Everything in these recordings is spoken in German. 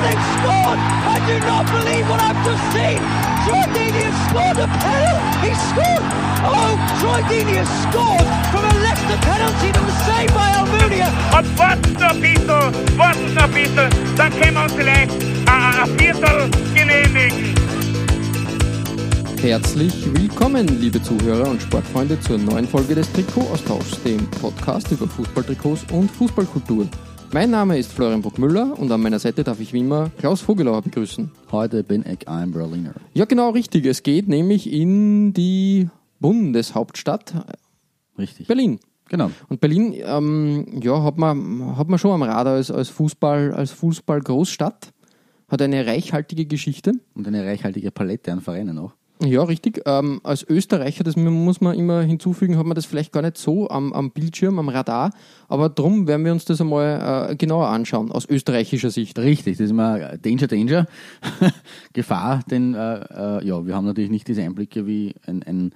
They've scored! I do not believe what I've just seen! Troy Deeney has scored a penalty! He scored! Oh, Troy Deeney has scored from a Leicester penalty that was saved by Almunia! Und warten noch ein bisschen, warten noch ein bisschen, dann können wir uns vielleicht ein Viertel genehmigen. Herzlich willkommen, liebe Zuhörer und Sportfreunde, zur neuen Folge des Trikot-Austauschs, dem Podcast über Fußballtrikots und Fußballkultur. Mein Name ist Florian Bruckmüller und an meiner Seite darf ich wie immer Klaus Vogelauer begrüßen. Heute bin ich ein Berliner. Ja, genau richtig. Es geht nämlich in die Bundeshauptstadt Richtig. Berlin. Genau. Und Berlin, ähm, ja, hat man, hat man schon am Radar als, als Fußball, als Fußball-Großstadt. Hat eine reichhaltige Geschichte. Und eine reichhaltige Palette an Vereinen auch. Ja, richtig. Ähm, als Österreicher, das muss man immer hinzufügen, hat man das vielleicht gar nicht so am, am Bildschirm, am Radar. Aber drum werden wir uns das einmal äh, genauer anschauen, aus österreichischer Sicht. Richtig, das ist immer Danger, Danger. Gefahr, denn äh, äh, ja, wir haben natürlich nicht diese Einblicke wie ein, ein,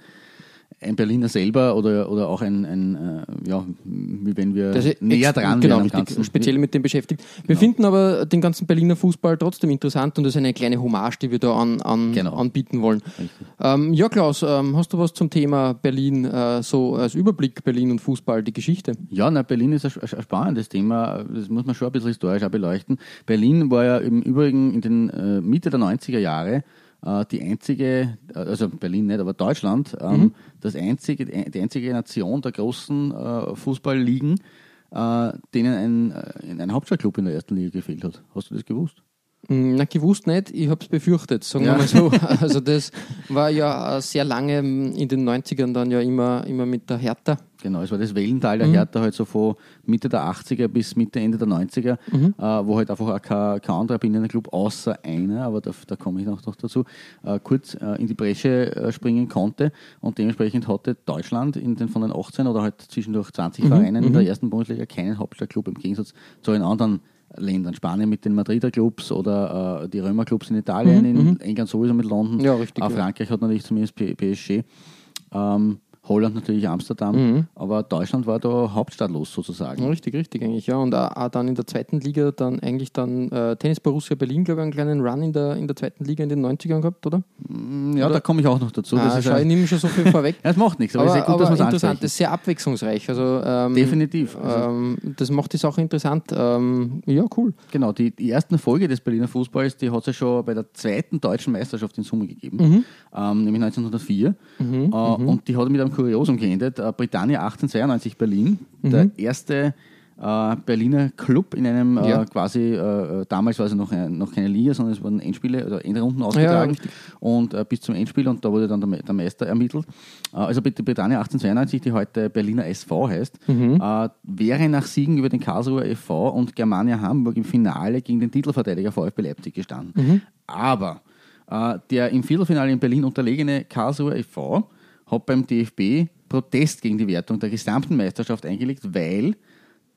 ein Berliner selber oder, oder auch ein, ein äh, ja, wie wenn wir näher dran genau, wären richtig, speziell mit dem beschäftigt. Wir finden aber den ganzen Berliner Fußball trotzdem interessant und das ist eine kleine Hommage, die wir da an, an, Genau. anbieten wollen. Ähm, ja, Klaus, ähm, hast du was zum Thema Berlin, äh, so als Überblick Berlin und Fußball, die Geschichte? Ja, na, Berlin ist ein, ein spannendes Thema. Das muss man schon ein bisschen historisch auch beleuchten. Berlin war ja im Übrigen in den äh, Mitte der 90er Jahre die einzige, äh, also Berlin nicht, aber Deutschland, ähm, das einzige, die einzige Nation der großen äh, Fußballligen, äh, denen ein, äh, ein Hauptstadtclub in der ersten Liga gefehlt hat. Hast du das gewusst? Mm, Na, gewusst nicht, ich habe es befürchtet, sagen wir Ja. mal so. Also das war ja sehr lange mm, in den 90ern dann ja immer, immer mit der Hertha. Genau, es war das Wellental Mhm. der Hertha halt so von Mitte der 80er bis Mitte, Ende der 90er, Mhm. äh, wo halt einfach auch kein, kein anderer Berliner Club außer einer, aber da, da komme ich noch, noch dazu, äh, kurz äh, in die Bresche äh, springen konnte und dementsprechend hatte Deutschland in den, von den 18 oder halt zwischendurch 20 Mhm. Vereinen in der ersten Bundesliga keinen Hauptstadtclub im Gegensatz zu den anderen Ländern. Spanien mit den Madrider Clubs oder äh, die Römer Clubs in Italien, in England sowieso mit London. Mhm, Ja, richtig, ja. Frankreich hat natürlich zumindest PSG. Ähm, Holland natürlich Amsterdam, Mhm. aber Deutschland war da hauptstadtlos sozusagen. Richtig, richtig eigentlich, ja. Und auch, dann in der zweiten Liga dann eigentlich dann äh, Tennis Borussia Berlin, glaube ich, einen kleinen Run in der, in der zweiten Liga in den 90ern gehabt, oder? Ja, da komme ich auch noch dazu. ah, schau, ich nehme schon so viel vorweg. Es macht nichts, aber, aber es ist gut, dass aber es interessant, anspricht. das ist sehr abwechslungsreich. Also, ähm, Definitiv. Also, Ähm, das macht die Sache interessant. Ähm, ja, cool. Genau, die, die ersten Folge des Berliner Fußballs, die hat es ja schon bei der zweiten deutschen Meisterschaft in Summe gegeben, Mhm. ähm, nämlich 1904. äh, und die hat mit einem Kuriosum geendet. Äh, Britannia 1892 Berlin, der erste äh, Berliner Club in einem äh, Ja. quasi, äh, damals war es noch, ein, noch keine Liga, sondern es wurden Endspiele oder Endrunden ausgetragen richtig. und äh, bis zum Endspiel und da wurde dann der, der Meister ermittelt. Äh, also die Britannia 1892, die heute Berliner SV heißt, äh, wäre nach Siegen über den Karlsruher FV und Germania Hamburg im Finale gegen den Titelverteidiger VfB Leipzig gestanden. Aber äh, der im Viertelfinale in Berlin unterlegene Karlsruher FV hat beim DFB Protest gegen die Wertung der gesamten Meisterschaft eingelegt, weil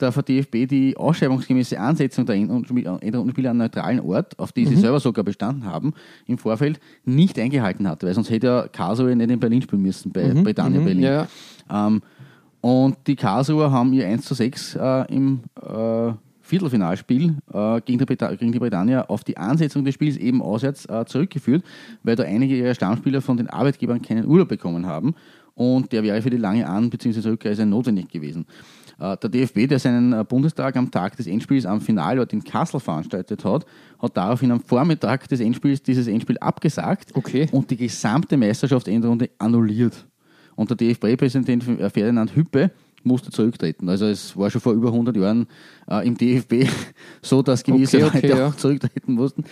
der DFB die ausschreibungsgemäße Ansetzung der Endrundenspiele an neutralen Ort, auf die sie selber sogar bestanden haben, im Vorfeld nicht eingehalten hat, weil sonst hätte ja Karlsruhe nicht in Berlin spielen müssen, bei Britannia Berlin. Ja, ja. Ähm, und die Karlsruher haben ihr 1 zu 6 äh, im äh, Viertelfinalspiel äh, gegen, gegen die Britannia auf die Ansetzung des Spiels eben auswärts äh, zurückgeführt, weil da einige ihrer Stammspieler von den Arbeitgebern keinen Urlaub bekommen haben und der wäre für die lange An- bzw. Rückreise notwendig gewesen. Äh, Der DFB, der seinen äh, Bundestag am Tag des Endspiels am Finalort in Kassel veranstaltet hat, hat daraufhin am Vormittag des Endspiels dieses Endspiel abgesagt Okay. und die gesamte Meisterschaftsendrunde annulliert. Und der DFB-Präsident Ferdinand Hüppe musste zurücktreten. Also es war schon vor über 100 Jahren äh, im DFB so, dass gewisse Okay, okay, Leute ja. auch zurücktreten mussten.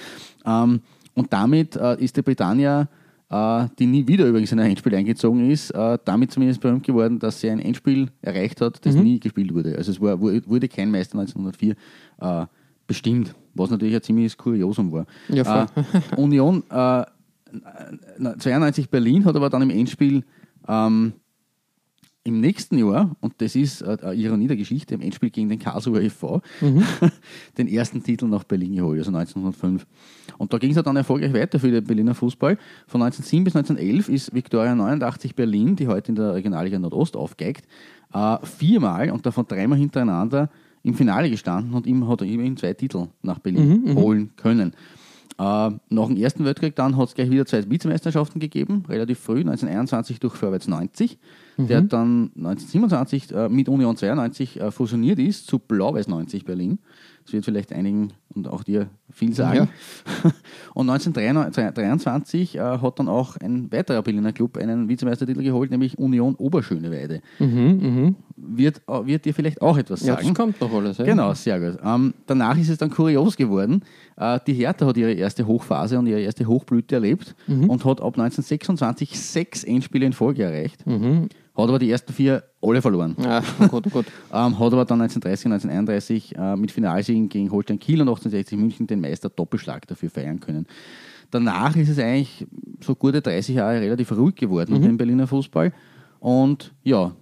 Ähm, und damit äh, ist die Britannia, äh, die nie wieder übrigens in ein Endspiel eingezogen ist, äh, damit zumindest berühmt geworden, dass sie ein Endspiel erreicht hat, Mhm. das nie gespielt wurde. Also es war, wurde kein Meister 1904 äh, bestimmt, was natürlich ein ziemliches Kuriosum war. Ja. Äh, Union äh, äh, 92 Berlin hat aber dann im Endspiel ähm, im nächsten Jahr, und das ist äh, eine Ironie der Geschichte, im Endspiel gegen den Karlsruher e.V., den ersten Titel nach Berlin geholt, also 1905. Und da ging es dann erfolgreich weiter für den Berliner Fußball. Von 1907 bis 1911 ist Viktoria 89 Berlin, die heute in der Regionalliga Nordost aufgeigt, äh, viermal und davon dreimal hintereinander im Finale gestanden und ihm hat er immerhin zwei Titel nach Berlin holen können. Äh, nach dem Ersten Weltkrieg dann hat es gleich wieder zwei Vizemeisterschaften gegeben, relativ früh, 1921 durch Vorwärts 90, der dann 1927 äh, mit Union 92 äh, fusioniert ist zu Blau-Weiß 90 Berlin. Das wird vielleicht einigen und auch dir viel sagen. Und 1923 äh, hat dann auch ein weiterer Berliner Club einen Vizemeistertitel geholt, nämlich Union Oberschöneweide. Wird, äh, wird dir vielleicht auch etwas Ja, sagen. das kommt noch alles. Ja. Genau, sehr gut. Ähm, danach ist es dann kurios geworden. Äh, die Hertha hat ihre erste Hochphase und ihre erste Hochblüte erlebt und hat ab 1926 sechs Endspiele in Folge erreicht. Hat aber die ersten vier alle verloren. Ah, oh Gott, oh Gott. Ähm, hat aber dann 1930 und 1931 äh, mit Finalsiegen gegen Holstein Kiel und 1860 München den Meister Doppelschlag dafür feiern können. Danach ist es eigentlich so gute 30 Jahre relativ ruhig geworden um den Berliner Fußball. Und ja,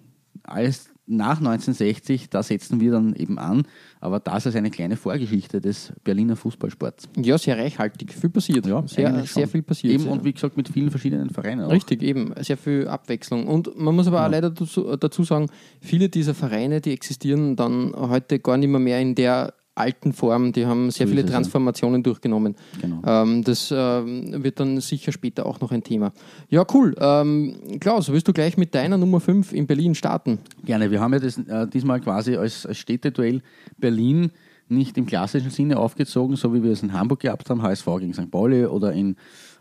alles nach 1960, da setzen wir dann eben an. Aber das ist eine kleine Vorgeschichte des Berliner Fußballsports. Ja, sehr reichhaltig. Viel passiert. Ja, sehr, sehr viel passiert. Eben und wie gesagt mit vielen verschiedenen Vereinen. Auch. Richtig, eben. Sehr viel Abwechslung. Und man muss aber auch leider dazu, dazu sagen, viele dieser Vereine, die existieren dann heute gar nicht mehr, mehr in der alten Form. Die haben sehr So viele es, ja. Transformationen durchgenommen. Genau. Ähm, das ähm, wird dann sicher später auch noch ein Thema. Ja, cool. Ähm, Klaus, willst du gleich mit deiner Nummer 5 in Berlin starten? Gerne, wir haben ja das äh, diesmal quasi als, als Städteduell Berlin nicht im klassischen Sinne aufgezogen, so wie wir es in Hamburg gehabt haben, HSV gegen St. Pauli oder in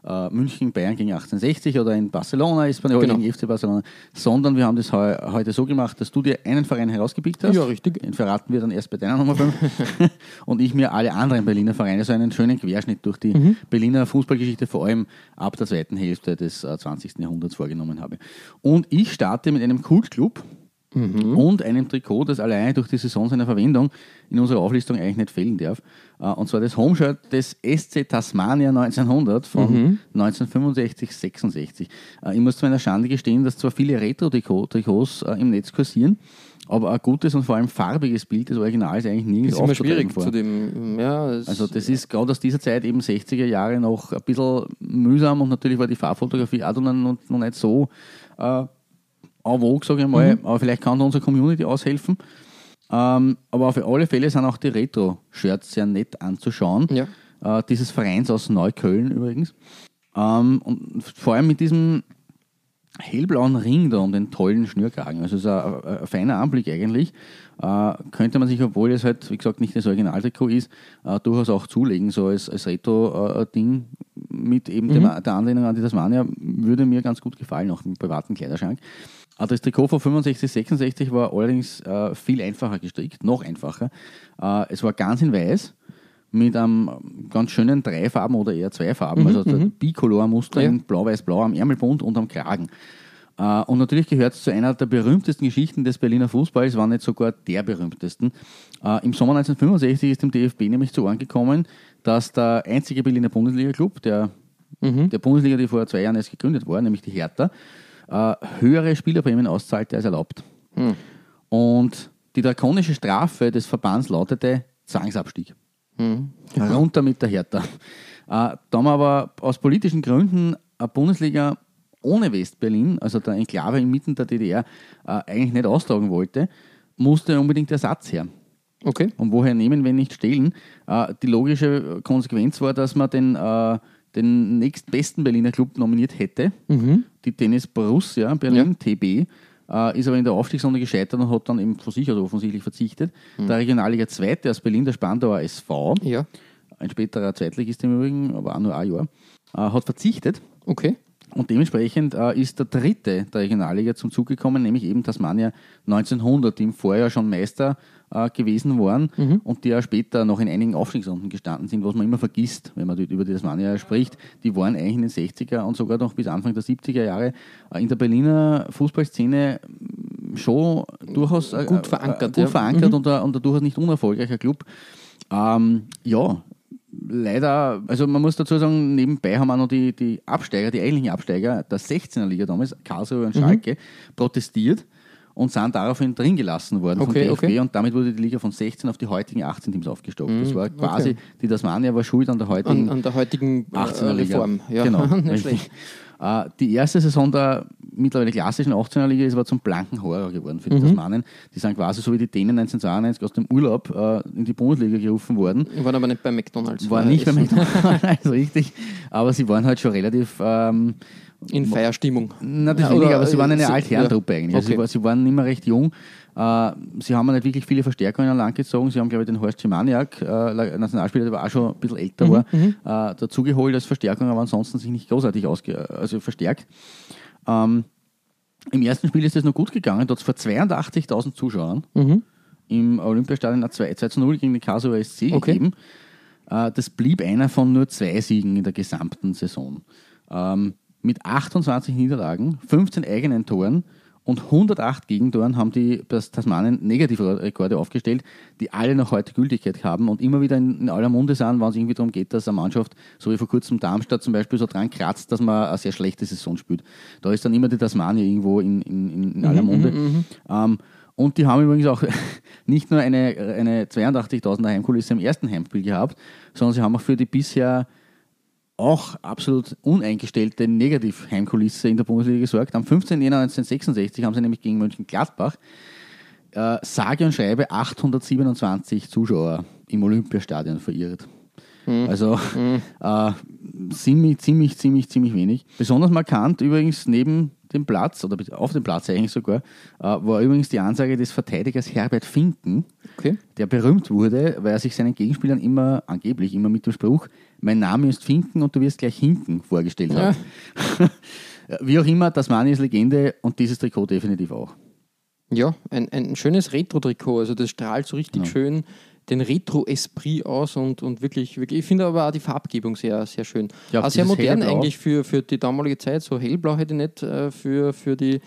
äh, München Bayern gegen 1860 oder in Barcelona Espanyol Genau. gegen FC Barcelona, sondern wir haben das heu heute so gemacht, dass du dir einen Verein herausgepickt hast. Ja, richtig. Den verraten wir dann erst bei deiner Nummer 5 und ich mir alle anderen Berliner Vereine, so einen schönen Querschnitt durch die Mhm. Berliner Fußballgeschichte, vor allem ab der zweiten Hälfte des äh, 20. Jahrhunderts vorgenommen habe. Und ich starte mit einem Kultclub, und einem Trikot, das alleine durch die Saison seiner Verwendung in unserer Auflistung eigentlich nicht fehlen darf. Äh, Und zwar das Homeshirt des SC Tasmania 1900 von 1965-66. Äh, Ich muss zu meiner Schande gestehen, dass zwar viele Retro-Trikots äh, im Netz kursieren, aber ein gutes und vor allem farbiges Bild des Originals eigentlich nirgends Ist immer schwierig vor. zu dem. Ja, es- Also das ist gerade aus dieser Zeit eben 60er Jahre noch ein bisschen mühsam und natürlich war die Farbfotografie auch noch, noch noch nicht so äh, en vogue, sage ich mal. Aber vielleicht kann da unsere Community aushelfen. Ähm, aber auf alle Fälle sind auch die Retro-Shirts sehr nett anzuschauen. Ja. Äh, dieses Vereins aus Neukölln übrigens. Ähm, und vor allem mit diesem hellblauen Ring da um den tollen Schnürkragen. Also es ist ein, ein, ein feiner Anblick eigentlich. Äh, könnte man sich, obwohl es halt, wie gesagt, nicht das Originaltrikot ist, äh, durchaus auch zulegen, so als, als Retro-Ding mit eben dem, der Anlehnung an die Tasmania, würde mir ganz gut gefallen, auch im privaten Kleiderschrank. Äh, Das Trikot von 65, 66 war allerdings äh, viel einfacher gestrickt, noch einfacher. Äh, es war ganz in weiß mit einem ganz schönen drei Farben oder eher zwei Farben, also der Bicolor-Muster Ja. in blau-weiß-blau am Ärmelbund und am Kragen. Äh, Und natürlich gehört es zu einer der berühmtesten Geschichten des Berliner Fußballs, war nicht sogar der berühmtesten. Äh, Im Sommer 1965 ist dem DFB nämlich zu Ohren gekommen, dass der einzige Berliner Bundesliga-Club, der, der Bundesliga, die vor zwei Jahren erst gegründet war, nämlich die Hertha, äh, höhere Spielerprämien auszahlte als erlaubt. Und die drakonische Strafe des Verbands lautete Zwangsabstieg. Runter mit der Hertha. Äh, da wir aber aus politischen Gründen eine Bundesliga ohne Westberlin, also der Enklave inmitten der DDR, äh, eigentlich nicht austragen wollte, musste unbedingt Ersatz her. okay. Und woher nehmen, wenn nicht stehlen? Äh, die logische Konsequenz war, dass man den, äh, den nächstbesten Berliner Club nominiert hätte, die Tennis Borussia Berlin, TB, äh, ist aber in der Aufstiegsrunde gescheitert und hat dann eben von sich aus offensichtlich verzichtet. Der Regionalliga Zweite aus Berlin, der Spandauer SV, Ja. ein späterer Zweitligist im Übrigen, aber auch nur ein Jahr, äh, hat verzichtet. Okay. Und dementsprechend äh, ist der dritte der Regionalliga zum Zug gekommen, nämlich eben Tasmania 1900, die im Vorjahr schon Meister äh, gewesen waren und die ja später noch in einigen Aufstiegsrunden gestanden sind, was man immer vergisst, wenn man über die Tasmania spricht. Die waren eigentlich in den 60er und sogar noch bis Anfang der 70er Jahre äh, in der Berliner Fußballszene mm, schon durchaus äh, Gut verankert, äh, ja. gut verankert und, ein, und ein durchaus nicht unerfolgreicher Club. Ähm, ja, leider, also man muss dazu sagen, nebenbei haben auch noch die, die Absteiger, die eigentlichen Absteiger der 16er Liga damals, Karlsruhe und Schalke, protestiert und sind daraufhin drin gelassen worden Okay, vom DFB okay. und damit wurde die Liga von 16 auf die heutigen 18 Teams aufgestockt. das war quasi, okay. die Tasmania war schuld an der heutigen An, an der heutigen äh, 18er Liga. Reform. Ja, genau. Äh, die erste Saison der mittlerweile klassischen 18er Liga ist aber zum blanken Horror geworden für die Mhm. Tasmanen. Die sind quasi so wie die Dänen 1992 aus dem Urlaub äh, in die Bundesliga gerufen worden. Ich war aber nicht bei McDonalds. War Äh, nicht essen. McDonalds, richtig. Aber sie waren halt schon relativ, ähm, In Feierstimmung. na, das Ja, weniger, aber sie waren eine äh, sie- Altherrentruppe eigentlich. Also Okay. sie, war, sie waren mehr recht jung. Äh, sie haben nicht wirklich viele Verstärkungen an Land gezogen. Sie haben, glaube ich, den Horst Schimaniak, äh, Nationalspieler, der war auch schon ein bisschen älter war, äh, dazugeholt als Verstärkung, aber ansonsten sich nicht großartig ausge also verstärkt. Ähm, Im ersten Spiel ist es noch gut gegangen. Dort vor 82.000 Zuschauern im Olympiastadion ein 2, 2 zu 0 gegen den Karlsruher SC Okay. gegeben. Äh, das blieb einer von nur zwei Siegen in der gesamten Saison. Ähm, mit 28 Niederlagen, 15 eigenen Toren und 108 Gegentoren haben die das Tasmanien Negativrekorde aufgestellt, die alle noch heute Gültigkeit haben und immer wieder in, in aller Munde sind, wenn es irgendwie darum geht, dass eine Mannschaft, so wie vor kurzem Darmstadt zum Beispiel, so dran kratzt, dass man eine sehr schlechte Saison spielt. Da ist dann immer die Tasmania irgendwo in, in, in, aller Munde. Ähm, und die haben übrigens auch nicht nur eine, eine 82.000er Heimkulisse im ersten Heimspiel gehabt, sondern sie haben auch für die bisher auch absolut uneingestellte Negativ-Heimkulisse in der Bundesliga gesorgt. Am 15. Jänner 1966 haben sie nämlich gegen Mönchengladbach äh, sage und schreibe 827 Zuschauer im Olympiastadion verirrt. Also äh, ziemlich, ziemlich, ziemlich, ziemlich wenig. Besonders markant übrigens neben dem Platz oder auf dem Platz eigentlich sogar, äh, war übrigens die Ansage des Verteidigers Herbert Finken, Okay. der berühmt wurde, weil er sich seinen Gegenspielern immer, angeblich immer mit dem Spruch, mein Name ist Finken und du wirst gleich hinken vorgestellt hat. Wie auch immer, Tasmania ist Legende und dieses Trikot definitiv auch. Ja, ein, ein schönes Retro-Trikot. Also das strahlt so richtig schön den Retro-Esprit aus und, und wirklich, wirklich, ich finde aber auch die Farbgebung sehr, sehr schön. Ja, auch sehr modern Hellblau. eigentlich für, für die damalige Zeit. So hellblau hätte ich nicht äh, für, für die,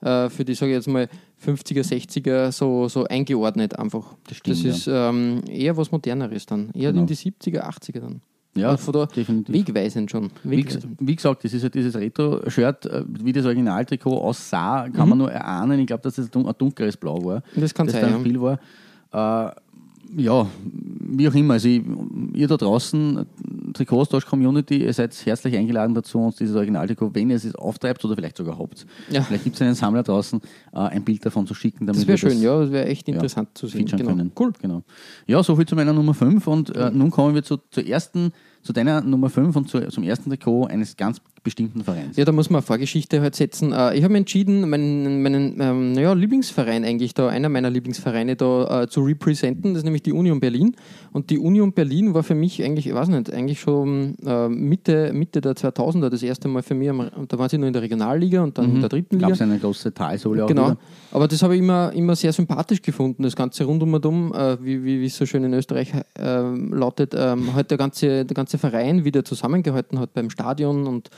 äh, für die, sage ich jetzt mal, 50er, 60er so, so eingeordnet einfach. Das stimmt, Das ja. ist ähm, eher was Moderneres dann. Eher Genau. in die 70er, 80er dann. Ja, von da definitiv. wegweisend schon. Wie, Wegweisend. wie gesagt, das ist ja dieses Retro-Shirt, äh, wie das Originaltrikot aussah, kann man nur erahnen. Ich glaube, dass das ein dunkleres Blau war. Das kann das sein, da ja. Spiel war. Äh, ja, wie auch immer. Also ich, ihr da draußen, Trikotaustausch-Community, ihr seid herzlich eingeladen dazu, uns dieses Originaltrikot, wenn ihr es auftreibt oder vielleicht sogar habt. Ja. Vielleicht gibt es einen Sammler draußen, äh, ein Bild davon zu schicken. Damit Das wäre schön, ja, das wäre echt interessant zu sehen. Genau. können. Cool. Genau. Ja, soviel zu meiner Nummer 5 und äh, nun kommen wir zu, zur ersten, zu deiner Nummer 5 und zu, zum ersten Trikot eines ganz bestimmten Vereins. Ja, da muss man eine Vorgeschichte halt setzen. Äh, Ich habe mich entschieden, meinen, meinen ähm, naja, Lieblingsverein eigentlich da, einer meiner Lieblingsvereine da äh, zu representen, das ist nämlich die Union Berlin. Und die Union Berlin war für mich eigentlich, ich weiß nicht, eigentlich schon äh, Mitte, Mitte der 2000er das erste Mal für mich, da waren sie nur in der Regionalliga und dann in der dritten Liga. Gab es eine große Talsohle auch Genau. wieder? Aber das habe ich immer, immer sehr sympathisch gefunden, das Ganze rundum und um, äh, wie, wie, es so schön in Österreich äh, lautet, ähm, halt der ganze, der ganze Verein wieder zusammengehalten hat beim Stadion und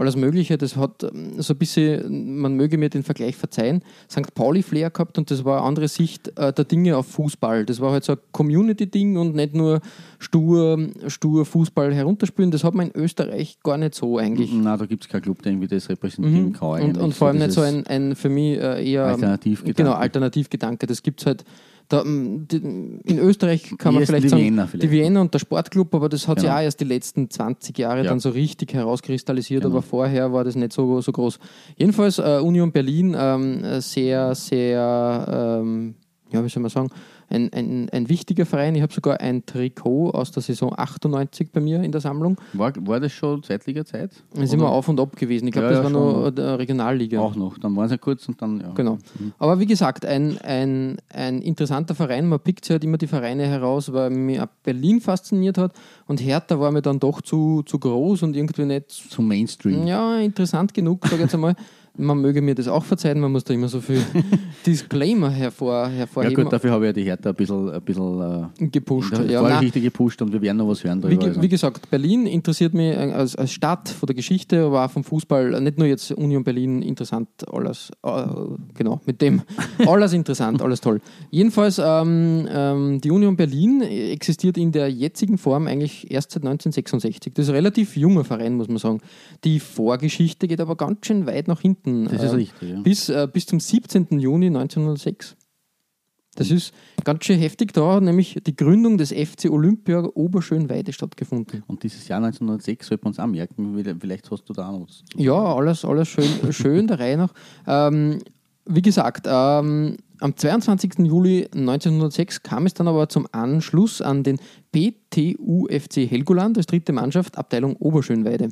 alles Mögliche. Das hat ähm, so ein bisschen, man möge mir den Vergleich verzeihen, St. Pauli-Flair gehabt und das war eine andere Sicht äh, der Dinge auf Fußball. Das war halt so ein Community-Ding und nicht nur stur, stur Fußball herunterspielen. Das hat man in Österreich gar nicht so eigentlich. Na, da gibt es keinen Club, der irgendwie das repräsentieren kann. Mhm. Und, eigentlich. und vor allem nicht so ein, ein für mich äh, eher Alternativgedanke. Genau, Alternativgedanke. Das gibt es halt. Da, die, in Österreich kann man vielleicht die sagen, Vienna vielleicht. die Vienna und der Sportclub, aber das hat sich Genau. auch erst die letzten 20 Jahre Ja. dann so richtig herauskristallisiert, Genau. aber vorher war das nicht so, so groß. Jedenfalls äh, Union Berlin ähm, äh, sehr, sehr, ähm, ja, wie soll man sagen, ein, ein, ein wichtiger Verein. Ich habe sogar ein Trikot aus der Saison 98 bei mir in der Sammlung. war, war das schon Zweitliga-Zeit? Da sind wir auf und ab gewesen. Ich glaube, Ja, das ja, war der Regionalliga. Auch noch. Dann waren sie kurz und dann, ja. Genau. Aber wie gesagt, ein, ein, ein interessanter Verein. Man pickt sich halt immer die Vereine heraus, weil mich Berlin fasziniert hat. Und Hertha war mir dann doch zu, zu groß und irgendwie nicht Zum Mainstream. ja, interessant genug, sage ich jetzt einmal. man möge mir das auch verzeihen, man muss da immer so viel Disclaimer hervor, Ja hervorheben. gut, dafür habe ich ja die Hertha ein bisschen, ein bisschen äh, gepusht. Ja, Vorgeschichte gepusht und wir werden noch was hören wie, darüber. ge- also. wie gesagt, Berlin interessiert mich äh, als, als Stadt von der Geschichte, aber auch vom Fußball, nicht nur jetzt Union Berlin, interessant, alles, äh, genau, mit dem, alles interessant, alles toll. Jedenfalls, ähm, ähm, die Union Berlin existiert in der jetzigen Form eigentlich erst seit 1966. Das ist ein relativ junger Verein, muss man sagen. Die Vorgeschichte geht aber ganz schön weit nach hinten. Das ist ähm, richtig, ja. bis, äh, bis zum 17. Juni 1906. Das ist ganz schön heftig. Da nämlich die Gründung des FC Olympia Oberschönweide stattgefunden. Und dieses Jahr 1906 sollte man uns auch merken, vielleicht hast du da auch noch was Ja, alles, alles schön, schön der Reihe nach. Ähm, wie gesagt, ähm, am 22. Juli 1906 kam es dann aber zum Anschluss an den PTUFC Helgoland als dritte Mannschaft, Abteilung Oberschönweide.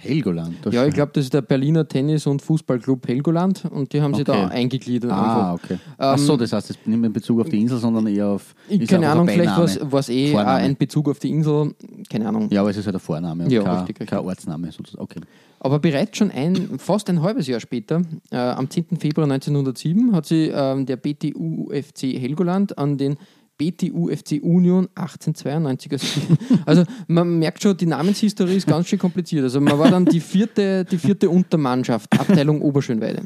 Helgoland. das Ja, ich glaube, das ist der Berliner Tennis- und Fußballclub Helgoland und die haben sich Okay. da eingegliedert. Ah, einfach. okay. Ach so, das heißt, nicht mehr in Bezug auf die Insel, sondern eher auf. Keine Ahnung, vielleicht war es eh Vorname. ein Bezug auf die Insel, keine Ahnung. Ja, aber es ist halt ein Vorname und Ja, kein, richtig, richtig. kein Ortsname sozusagen. Okay. Aber bereits schon ein, fast ein halbes Jahr später, äh, am 10. Februar 1907, hat sich ähm, der BTU-UFC Helgoland an den BTU-FC Union 1892 als Also man merkt schon, die Namenshistorie ist ganz schön kompliziert. Also man war dann die vierte, die vierte Untermannschaft, Abteilung Oberschönweide.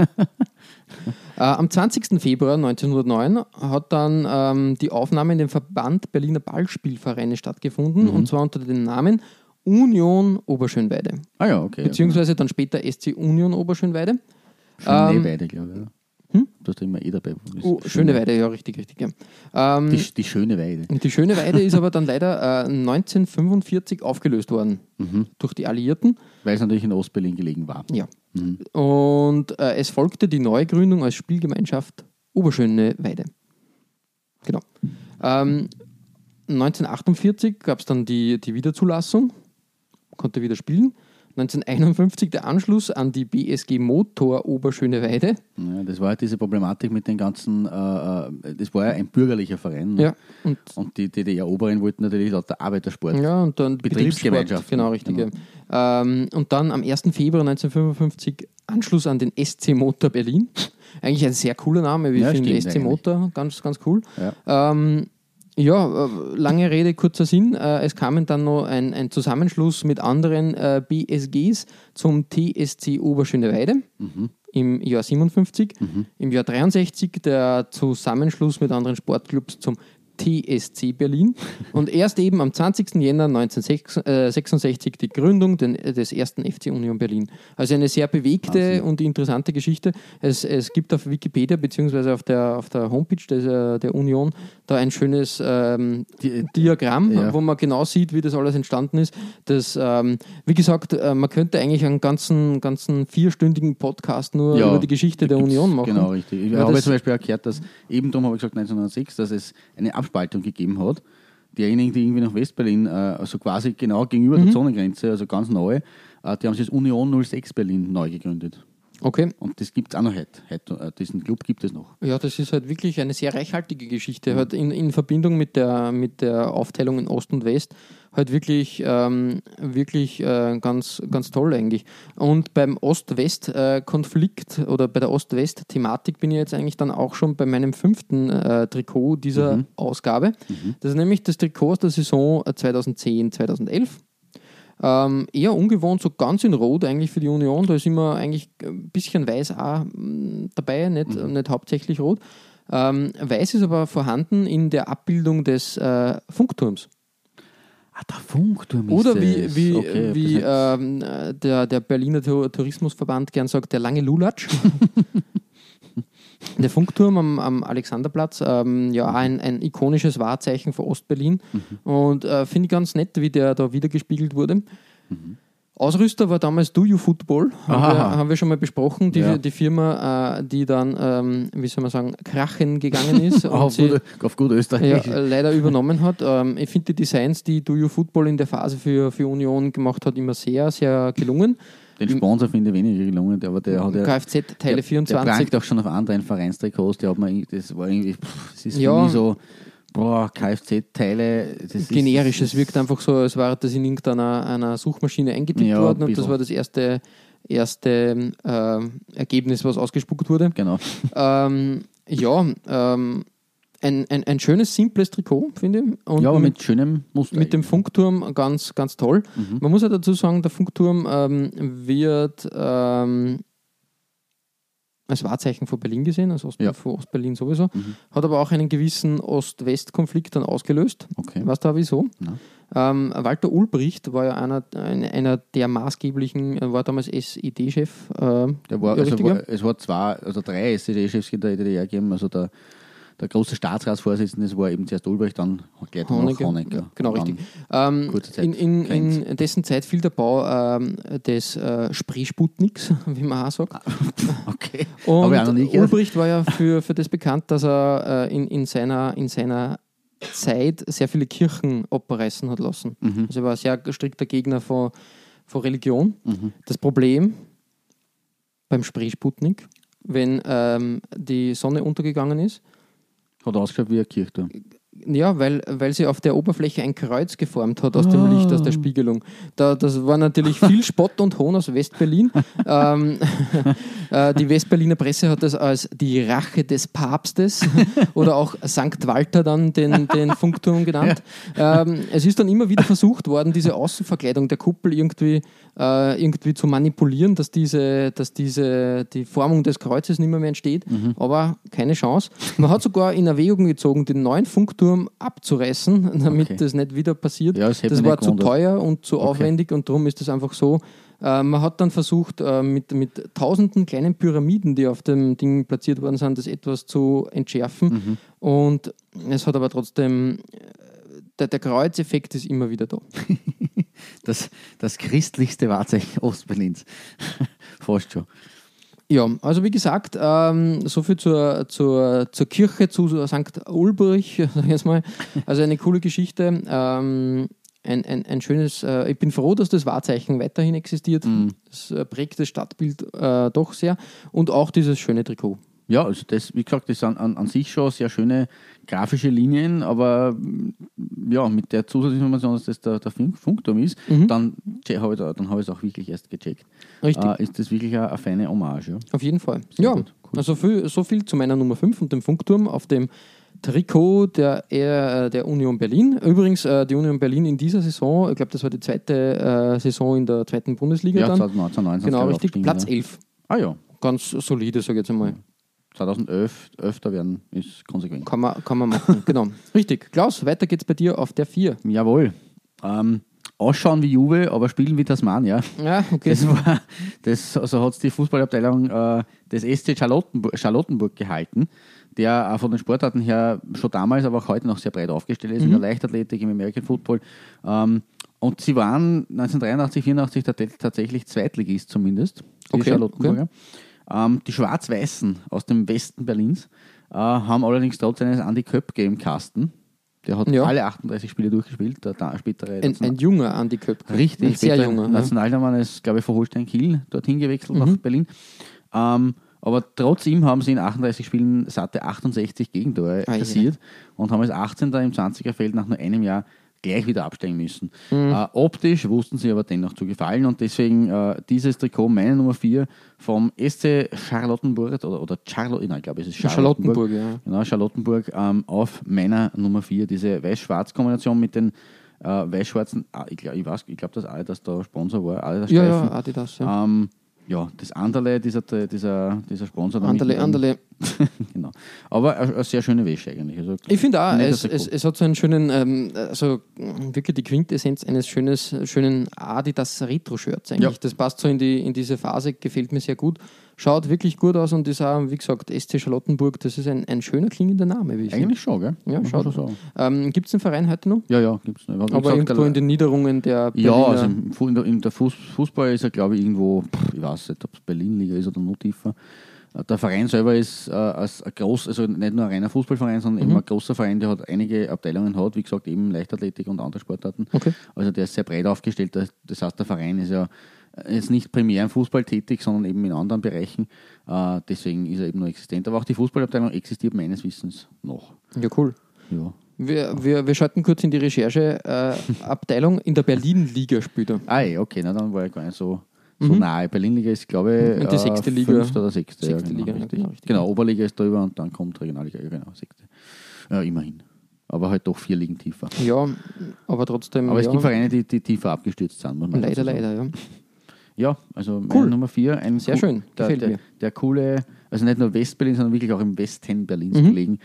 Äh, am 20. Februar 1909 hat dann ähm, die Aufnahme in den Verband Berliner Ballspielvereine stattgefunden, und zwar unter dem Namen Union Oberschönweide Ah ja, okay. beziehungsweise dann später SC Union Oberschönweide. ja. ähm, Schöneweide, glaube ich. Oder? Du hast immer eh dabei. Oh, schöne Weide, ja, richtig, richtig. Ja. Ähm, Die, die schöne Weide. die schöne Weide ist aber dann leider äh, 1945 aufgelöst worden durch die Alliierten. Weil es natürlich in Ostberlin gelegen war. Ja. Und äh, es folgte die Neugründung als Spielgemeinschaft Oberschöne Weide. Genau. Ähm, 1948 gab es dann die, die Wiederzulassung, konnte wieder spielen. 1951 der Anschluss an die BSG Motor Oberschöne Weide. Ja, das war halt diese Problematik mit den ganzen, äh, äh, das war ja ein bürgerlicher Verein. ne? Ja, und Und die DDR-Oberen wollten natürlich lauter Arbeitersport. Ja, und dann Betriebsgemeinschaft. Genau, richtig. Ja. Ähm, und dann am 1. Februar 1955 Anschluss an den SC Motor Berlin. Eigentlich ein sehr cooler Name, wie Ja, ich finde. SC eigentlich. Motor, ganz, ganz cool. Ja. Ähm, ja, äh, lange Rede, kurzer Sinn. Äh, es kamen dann noch ein, ein Zusammenschluss mit anderen äh, BSGs zum TSC Oberschöneweide Mhm. im Jahr 57. Im Jahr 63 der Zusammenschluss mit anderen Sportclubs zum TSC Berlin und erst eben am 20. Jänner 1966 die Gründung des ersten FC Union Berlin. Also eine sehr bewegte und interessante Geschichte. Es, es gibt auf Wikipedia bzw. auf der, auf der Homepage des, äh, der Union da ein schönes ähm, Die- Diagramm, Ja. wo man genau sieht, wie das alles entstanden ist. Das, ähm, wie gesagt, äh, man könnte eigentlich einen ganzen, ganzen vierstündigen Podcast nur Ja, über die Geschichte der Union machen. Genau, richtig. Ich Weil habe zum Beispiel gehört, dass eben darum habe ich gesagt 1906, dass es eine Abspaltung gegeben hat. Diejenigen, die irgendwie nach Westberlin, äh, also quasi genau gegenüber Mhm. der Zonengrenze, also ganz neu, äh, die haben sich das Union 06 Berlin neu gegründet. Okay. Und das gibt es auch noch heute. heute. äh, Diesen Club gibt es noch. Ja, das ist halt wirklich eine sehr reichhaltige Geschichte. Halt in, in Verbindung mit der, mit der Aufteilung in Ost und West halt wirklich, ähm, wirklich äh, ganz, ganz toll eigentlich. Und beim Ost-West-Konflikt oder bei der Ost-West-Thematik bin ich jetzt eigentlich dann auch schon bei meinem fünften äh, Trikot dieser Ausgabe. Das ist nämlich das Trikot aus der Saison 2010-2011. Ähm, eher ungewohnt, so ganz in Rot eigentlich für die Union. Da ist immer eigentlich ein bisschen weiß auch mm, dabei, nicht, nicht hauptsächlich rot. Ähm, weiß ist aber vorhanden in der Abbildung des äh, Funkturms. Ah, der Funkturm Oder wie, wie, okay, wie das ähm, äh, der, der Berliner Tour- Tourismusverband gern sagt, der lange Lulatsch. der Funkturm am, am Alexanderplatz, ähm, ja, ein, ein ikonisches Wahrzeichen für Ostberlin. Mhm. Und äh, finde ich ganz nett, wie der da wiedergespiegelt wurde. Ausrüster war damals Do You Football, haben wir, haben wir schon mal besprochen, die, Ja. die Firma, äh, die dann, ähm, wie soll man sagen, krachen gegangen ist. und auf, sie- gut, auf gut ja, Österreich. äh, leider übernommen hat. Ähm, ich finde die Designs, die Do You Football in der Phase für, für Union gemacht hat, immer sehr, sehr gelungen. Den Sponsor finde ich weniger gelungen, aber der hat ja. Kfz Teile der, 24. Der prangt auch schon auf anderen Vereinstrikots, der hat man, das war irgendwie, pff, das ist Ja. so, boah, Kfz-Teile, generisch. Es wirkt einfach so, als wäre das in irgendeiner einer Suchmaschine eingetippt Ja, worden und das war das erste, erste äh, Ergebnis, was ausgespuckt wurde. Genau. Ähm, ja, ähm, ein, ein, ein schönes, simples Trikot, finde ich. Und Ja, aber mit schönem Muster. mit dem. Funkturm ganz, ganz toll. Man muss ja dazu sagen, der Funkturm ähm, wird ähm, als Wahrzeichen von Berlin gesehen, als Ost Ja. von Ostberlin sowieso, hat aber auch einen gewissen Ost-West-Konflikt dann ausgelöst. Okay. Du auch wieso? Nein. Ähm, Walter Ulbricht war ja einer, ein, einer der maßgeblichen, war damals SED-Chef. Äh, Der war, ja, also war, es war zwei, also drei SED-Chefs in der DDR gegeben. Also der, der große Staatsratsvorsitzende, das war eben zuerst Ulbricht, dann gleich Honecker. Honecker. Ja, genau, richtig. Ähm, kurze Zeit in, in, in dessen Zeit fiel der Bau ähm, des äh, Spreesputniks, wie man auch sagt. Okay. Und noch. Ulbricht war ja für, für das bekannt, dass er äh, in, in, seiner, in seiner Zeit sehr viele Kirchen abreißen hat lassen. Mhm. Also er war ein sehr strikter Gegner von, von Religion. Mhm. Das Problem beim Spreesputnik, wenn ähm, die Sonne untergegangen ist, Hat ausgeschaut wie ein Kirchturm. Ja, weil, weil sie auf der Oberfläche ein Kreuz geformt hat aus dem Licht, aus der Spiegelung. Da, das war natürlich viel Spott und Hohn aus Westberlin. ähm, äh, die Westberliner Presse hat das als die Rache des Papstes oder auch Sankt Walter dann den, den Funkturm genannt. Ähm, es ist dann immer wieder versucht worden, diese Außenverkleidung der Kuppel irgendwie, äh, irgendwie zu manipulieren, dass diese, dass diese die Formung des Kreuzes nicht mehr, mehr entsteht. Mhm. Aber keine Chance. Man hat sogar in Erwägung gezogen, den neuen Funkturm abzureißen, damit Okay. das nicht wieder passiert. Ja, das das war zu gewundert. teuer und zu aufwendig und darum ist es einfach so. Äh, man hat dann versucht, äh, mit, mit tausenden kleinen Pyramiden, die auf dem Ding platziert worden sind, das etwas zu entschärfen. Mhm. Und es hat aber trotzdem, äh, der, der Kreuzeffekt ist immer wieder da. Das, das christlichste Wahrzeichen Ostberlins. Fast schon. Ja, also wie gesagt, ähm, so viel zur, zur, zur Kirche, zu St. Ulbrich, sag ich jetzt mal. Also eine coole Geschichte. Ähm, ein, ein, ein schönes, äh, ich bin froh, dass das Wahrzeichen weiterhin existiert. Das äh, prägt das Stadtbild äh, doch sehr. Und auch dieses schöne Trikot. Ja, also das, wie gesagt, das sind an, an sich schon sehr schöne grafische Linien, aber mm, ja, mit der Zusatzinformation, dass das der, der Funk, Funkturm ist, dann che- habe ich, da- dann habe ich es auch wirklich erst gecheckt. Richtig. Äh, ist das wirklich eine, eine feine Hommage. Ja? Auf jeden Fall. Sehr ja, cool. also viel, so viel zu meiner Nummer 5 und dem Funkturm auf dem Trikot der, äh, der Union Berlin. Übrigens, äh, die Union Berlin in dieser Saison, ich glaube, das war die zweite äh, Saison in der zweiten Bundesliga Ja, dann. 2019, 2019 Genau, richtig. Platz ja. 11. Ah ja, Ganz solide, sage ich jetzt einmal. 2011 öfter werden ist konsequent. Kann man, kann man machen, genau. Richtig. Klaus, weiter geht's bei dir auf der 4. Jawohl. Ähm, ausschauen wie Juve, aber spielen wie Tasmania. Ja, okay. Das war, das, also hat die Fußballabteilung äh, des SC Charlottenburg, Charlottenburg gehalten, der auch von den Sportarten her schon damals, aber auch heute noch sehr breit aufgestellt ist, in Mhm. der Leichtathletik, im American Football. Ähm, und sie waren 1983, 84 tat- tatsächlich Zweitligist zumindest, die Okay, Charlottenburger. Ähm, die Schwarz-Weißen aus dem Westen Berlins äh, haben allerdings trotz eines Andy Köpke im Kasten. Der hat Ja. alle 38 Spiele durchgespielt, der da, spätere Ein, ein junger Andi Köpke. Richtig, Ein sehr junger. Ja. Nationalmann ist, glaube ich, von Holstein Kiel dorthin gewechselt Mhm. nach Berlin. Ähm, aber trotz ihm haben sie in 38 Spielen satte 68 Gegentore Ah, kassiert und haben als 18. im 20er Feld nach nur einem Jahr gleich wieder absteigen müssen. Mhm. Äh, optisch wussten sie aber dennoch zu gefallen und deswegen äh, dieses Trikot, meine Nummer 4, vom SC Charlottenburg oder, oder Charlotte, nein, ich glaube, es ist Charlottenburg. Charlottenburg, ja. Genau, Charlottenburg ähm, auf meiner Nummer 4, diese Weiß-Schwarz-Kombination mit den äh, weiß-schwarzen, ah, ich glaube, ich, weiß- ich glaub, dass Adidas da Sponsor war, Adidas Ja, Streifen. ja, Adidas. Ja. Ähm, ja, das Anderle, dieser, dieser, dieser Sponsor. Anderle. Anderle. genau. Aber eine, sehr schöne Wäsche eigentlich. Also, Ich finde auch, es, es, es hat so einen schönen, ähm, also wirklich die Quintessenz eines schönes, schönen Adidas Retro-Shirts eigentlich. Ja. Das passt so in, die, in diese Phase, gefällt mir sehr gut. Schaut wirklich gut aus und ist auch, wie gesagt, SC Charlottenburg, das ist ein, ein schöner klingender Name, wie ich finde. Eigentlich schon, gell? Ja, schaut. schon. Ähm, Gibt es den Verein heute noch? Ja, ja, gibt es Aber gesagt, irgendwo in den Niederungen der Ja, Berliner- also im Fu- in der, in der Fuß, Fußball ist er, glaube ich, irgendwo, ich weiß nicht, ob es Berlin-Liga ist oder noch tiefer. Äh, Der Verein selber ist äh, als ein groß, also nicht nur ein reiner Fußballverein, sondern Mhm. eben ein großer Verein, der hat einige Abteilungen hat, wie gesagt, eben Leichtathletik und andere Sportarten. Okay. Also der ist sehr breit aufgestellt. Das heißt, der Verein ist ja jetzt nicht primär im Fußball tätig, sondern eben in anderen Bereichen. Äh, deswegen ist er eben noch existent. Aber auch die Fußballabteilung existiert meines Wissens noch. Ja, cool. Ja. Wir, wir, wir schalten kurz in die Recherche-Abteilung. in der Berlin-Liga spielt er. Ah, eh, okay, na, dann war ich gar nicht so, so nahe. Berlin-Liga ist, glaube ich, die sechste Liga. fünfte oder sechste. Sechste ja, genau, Liga, richtig. genau, richtig. genau, Oberliga ist drüber und dann kommt Regionalliga, ja genau, sechste. Ja, immerhin. Aber halt doch vier Ligen tiefer. Ja, aber trotzdem. Aber es ja, gibt Vereine, die, die tiefer abgestürzt sind, muss man Leider, sagen. leider, ja. Ja, also Cool. Nummer vier. Ein Sehr cool- schön, Der, gefällt der, mir. der coole, also nicht nur Westberlin, sondern wirklich auch im Westen Berlins Mhm. gelegen.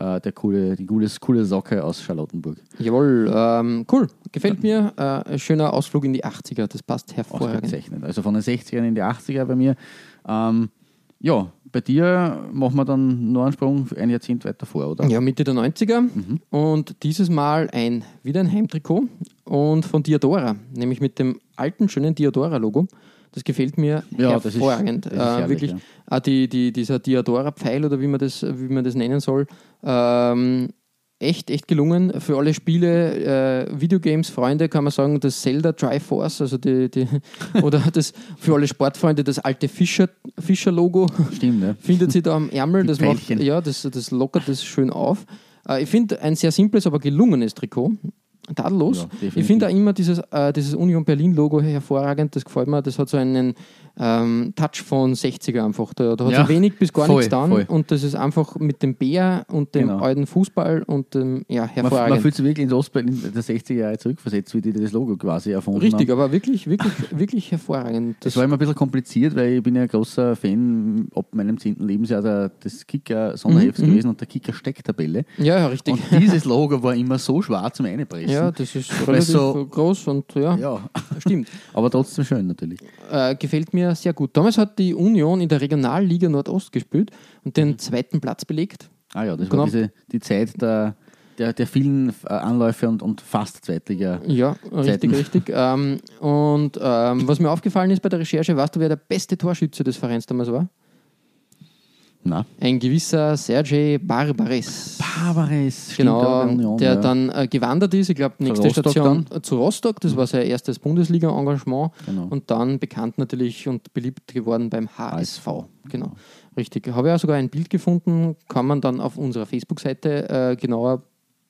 Äh, der coole, die coole, coole Socke aus Charlottenburg. Jawohl, ähm, cool. Gefällt mir. Äh, schöner Ausflug in die 80er, das passt hervorragend. Ausgezeichnet. Also von den 60ern in die 80er bei mir. Ähm, ja, bei dir machen wir dann noch einen Sprung ein Jahrzehnt weiter vor, oder? Ja, Mitte der 90er Mhm. und dieses Mal ein, wieder ein Heimtrikot und von Diadora, nämlich mit dem alten, schönen Diadora-Logo. Das gefällt mir Ja, das ist- hervorragend. das ist äh, herrlich, wirklich, ja. die, die, dieser Diadora-Pfeil oder wie man das, wie man das nennen soll, ähm, echt, echt gelungen. Für alle Spiele, äh, Videogames-Freunde kann man sagen, das Zelda Triforce, also die, die oder das für alle Sportfreunde das alte Fischer- Fischer-Logo Stimmt, ne? findet sie da am Ärmel. Die Das, macht, Pfeilchen. ja, das, das lockert das schön auf. Äh, ich finde ein sehr simples, aber gelungenes Trikot. Tadellos. Ja, ich finde auch immer dieses, äh, dieses Union Berlin-Logo hervorragend. Das gefällt mir. Das hat so einen ähm, Touch von 60er einfach. Da, da hat Ja, so wenig bis gar voll, nichts voll. Und das ist einfach mit dem Bär und dem Genau. alten Fußball und dem, ja, Man, hervorragend. man fühlt sich wirklich ins Ostberlin der 60er Jahre zurückversetzt, wie die das Logo quasi erfunden Richtig, haben. aber wirklich, wirklich, wirklich hervorragend. Das war immer ein bisschen kompliziert, weil ich bin ja ein großer Fan ab meinem 10. Lebensjahr der, des Kicker-Sonderhefts Mhm, gewesen und der Kicker-Stecktabelle. ja, ja, richtig. Und dieses Logo war immer so schwer zum Einpressen. Ja, das ist relativ so- groß und ja, ja. stimmt. aber trotzdem schön natürlich. äh, gefällt mir sehr gut. Damals hat die Union in der Regionalliga Nordost gespielt und den zweiten Platz belegt. Ah ja, das Genau. war diese, die Zeit der, der, der vielen äh, Anläufe und, und fast Zweitliga. Ja, richtig, Zeiten. richtig. Ähm, und ähm, was mir aufgefallen ist bei der Recherche, weißt du, wer der beste Torschütze des Vereins damals war? Na, Ein gewisser Sergej Barbares. Barbares, Genau, Union, der ja. dann äh, gewandert ist, ich glaube, nächste Rostock Station äh, zu Rostock, das war sein erstes Bundesliga-Engagement Genau. und dann bekannt natürlich und beliebt geworden beim HSV. Genau, richtig. Habe ja sogar ein Bild gefunden, kann man dann auf unserer Facebook-Seite äh, genauer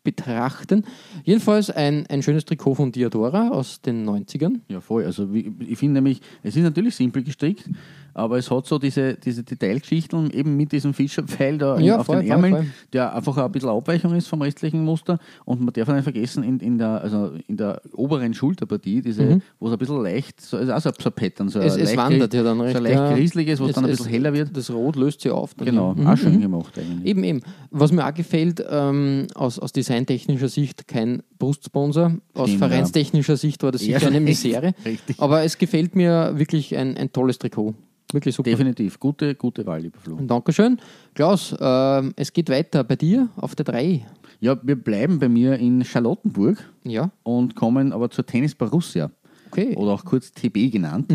betrachten. Jedenfalls ein, ein schönes Trikot von Diadora aus den 90ern. Ja, voll. Also ich finde nämlich, es ist natürlich simpel gestrickt, aber es hat so diese, diese Detailgeschichten eben mit diesem Fischerpfeil da Ja, auf voll, den Ärmeln, voll. der einfach ein bisschen Abweichung ist vom restlichen Muster. Und man darf nicht vergessen, in, in, der, also in der oberen Schulterpartie, diese, wo es ein bisschen leicht, so, also auch so ein Pattern, so Mhm. Es, leicht, wandert ja dann recht. so ein leicht ja. grieseliges, wo es dann ein bisschen heller wird. Das Rot löst sich auf. dann, Genau, ja. Mhm, auch schön mhm. gemacht eigentlich. Eben, eben. Was mir auch gefällt, ähm, aus, aus designtechnischer Sicht kein Brustsponsor. Aus Stimmt, ja. vereinstechnischer Sicht war das sicher eine. Misere. Richtig. Aber es gefällt mir wirklich ein, ein tolles Trikot. Wirklich super. Definitiv. Gute, gute Wahl, lieber Flo. Dankeschön. Klaus, ähm, es geht weiter bei dir auf der 3. Ja, wir bleiben bei mir in Charlottenburg Ja, und kommen aber zur Tennis Borussia. okay. oder auch kurz TB genannt,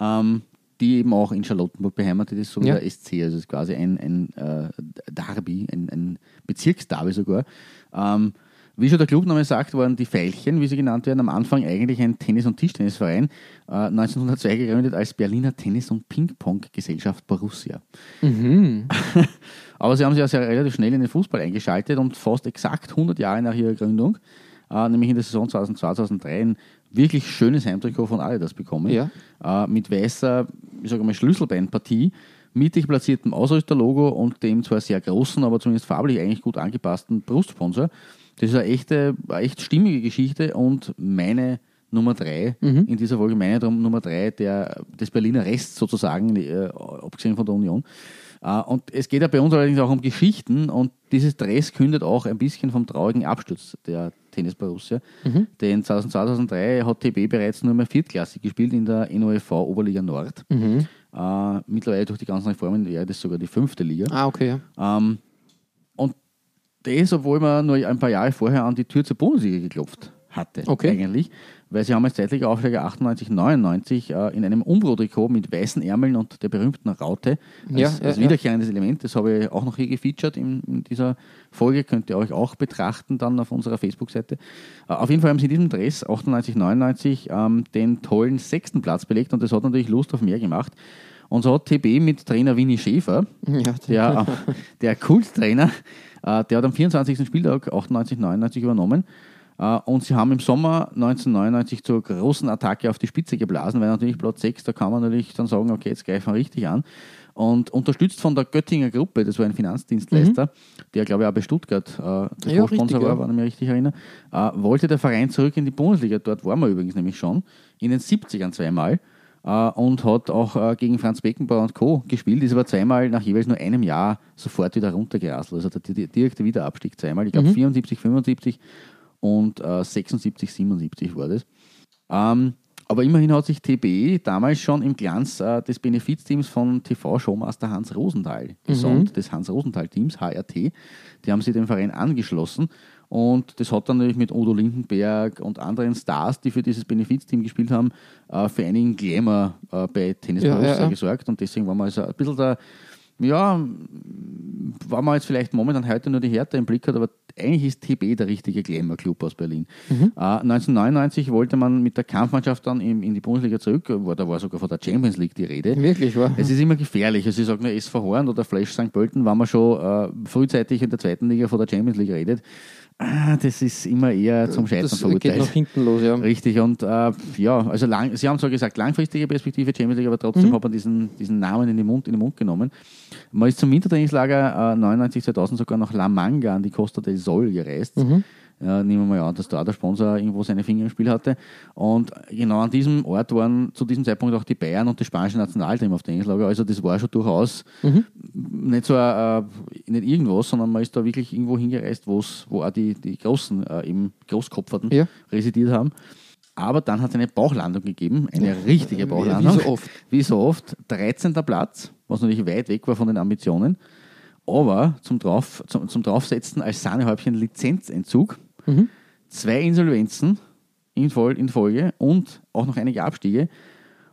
ähm, die eben auch in Charlottenburg beheimatet ist, so wie Ja. der SC. Also es ist quasi ein, ein äh, Derby, ein, ein Bezirksderby sogar. Ähm, wie schon der Clubname sagt, waren die Veilchen, wie sie genannt werden, am Anfang eigentlich ein Tennis- und Tischtennisverein, äh, 1902 gegründet als Berliner Tennis- und Ping-Pong-Gesellschaft Borussia. Aber sie haben sich ja sehr relativ schnell in den Fußball eingeschaltet und fast exakt 100 Jahre nach ihrer Gründung, äh, nämlich in der Saison 2002, 2003, ein wirklich schönes Heimtrikot von Adidas bekommen. Ja. Äh, mit weißer, ich sage mal, Schlüsselbeinpartie, mittig platziertem Ausrüsterlogo und dem zwar sehr großen, aber zumindest farblich eigentlich gut angepassten Brustsponsor. Das ist eine echte, eine echt stimmige Geschichte und meine Nummer drei in dieser Folge, meine drum Nummer drei der, des Berliner Rests sozusagen, äh, abgesehen von der Union. Äh, und es geht ja bei uns allerdings auch um Geschichten und dieses Dress kündet auch ein bisschen vom traurigen Absturz der Tennis Borussia. Denn 2002, 2003 hat TB bereits nur mehr viertklassig gespielt in der NOFV Oberliga Nord. Äh, mittlerweile durch die ganzen Reformen wäre das sogar die fünfte Liga. Ah, okay. Ja. Ähm, das, obwohl man nur ein paar Jahre vorher an die Tür zur Bundesliga geklopft hatte, Okay. eigentlich. Weil sie haben als zeitlicher Aufsteiger 98, 99 äh, in einem Umbro-Trikot mit weißen Ärmeln und der berühmten Raute als, Ja, als ja, ja. wiederkehrendes Element. Das habe ich auch noch hier gefeatured in, in dieser Folge. Könnt ihr euch auch betrachten dann auf unserer Facebook-Seite. Äh, auf jeden Fall haben sie in diesem Dress 98, 99 ähm, den tollen sechsten Platz belegt und das hat natürlich Lust auf mehr gemacht. Und so hat TB mit Trainer Winnie Schäfer Ja, der, äh, der Kulttrainer, äh, der hat am 24. Spieltag 98, 99 übernommen. Äh, und sie haben im Sommer 1999 zur großen Attacke auf die Spitze geblasen, weil natürlich Platz 6, da kann man natürlich dann sagen, okay, jetzt greifen wir richtig an. Und unterstützt von der Göttinger Gruppe, das war ein Finanzdienstleister, der glaube ich auch bei Stuttgart äh, der Mhm. Ja, Co-Sponsor richtig, war, ja. wenn ich mich richtig erinnere, äh, wollte der Verein zurück in die Bundesliga. Dort waren wir übrigens nämlich schon, in den 70ern zweimal. Äh, und hat auch äh, gegen Franz Beckenbauer und Co. gespielt, ist aber zweimal nach jeweils nur einem Jahr sofort wieder runtergerasselt. Also der di- direkte Wiederabstieg zweimal. Ich glaube 74, 75 und äh, 76, 77 war das. Ähm, aber immerhin hat sich TB damals schon im Glanz äh, des Benefizteams von TV-Showmaster Hans Rosenthal gesonnt, des Hans Rosenthal-Teams, HRT. Die haben sich dem Verein angeschlossen und das hat dann natürlich mit Udo Lindenberg und anderen Stars, die für dieses Benefizteam gespielt haben, äh, für einigen Glamour äh, bei Tennis Ja, ja, ja. gesorgt und deswegen war man also ein bisschen der, ja, war man jetzt vielleicht momentan heute nur die Härte im Blick hat, aber eigentlich ist TB der richtige Glamour-Club aus Berlin. Mhm. Äh, 1999 wollte man mit der Kampfmannschaft dann in, in die Bundesliga zurück, war, da war sogar von der Champions League die Rede. Wirklich, war. Es ist immer gefährlich. Also ich sage nur SV Horn oder Flash St. Pölten, wenn man schon äh, frühzeitig in der zweiten Liga von der Champions League redet. Ah, das ist immer eher zum Scheitern Das geht verurteilt. nach hinten los, ja. Richtig, und äh, ja, also lang, Sie haben zwar gesagt, langfristige Perspektive Champions League, aber trotzdem Mhm. hat man diesen, diesen Namen in den, Mund, in den Mund genommen. Man ist zum Wintertrainingslager äh, 99, 2000 sogar nach La Manga an die Costa del Sol gereist. Mhm. Ja, nehmen wir mal an, dass da der Sponsor irgendwo seine Finger im Spiel hatte. Und genau an diesem Ort waren zu diesem Zeitpunkt auch die Bayern und das spanische Nationalteam auf Trainingslager. Also das war schon durchaus Mhm. nicht so äh, nicht irgendwas, sondern man ist da wirklich irgendwo hingereist, wo auch die, die Großen, äh, eben Großkopferten Ja. residiert haben. Aber dann hat es eine Bauchlandung gegeben, eine richtige Bauchlandung. wie so oft. Wie so oft. 13. Platz, was natürlich weit weg war von den Ambitionen. Aber zum, Drauf, zum, zum Draufsetzen als Sahnehäubchen Lizenzentzug, Mhm. zwei Insolvenzen in, Fol in Folge und auch noch einige Abstiege.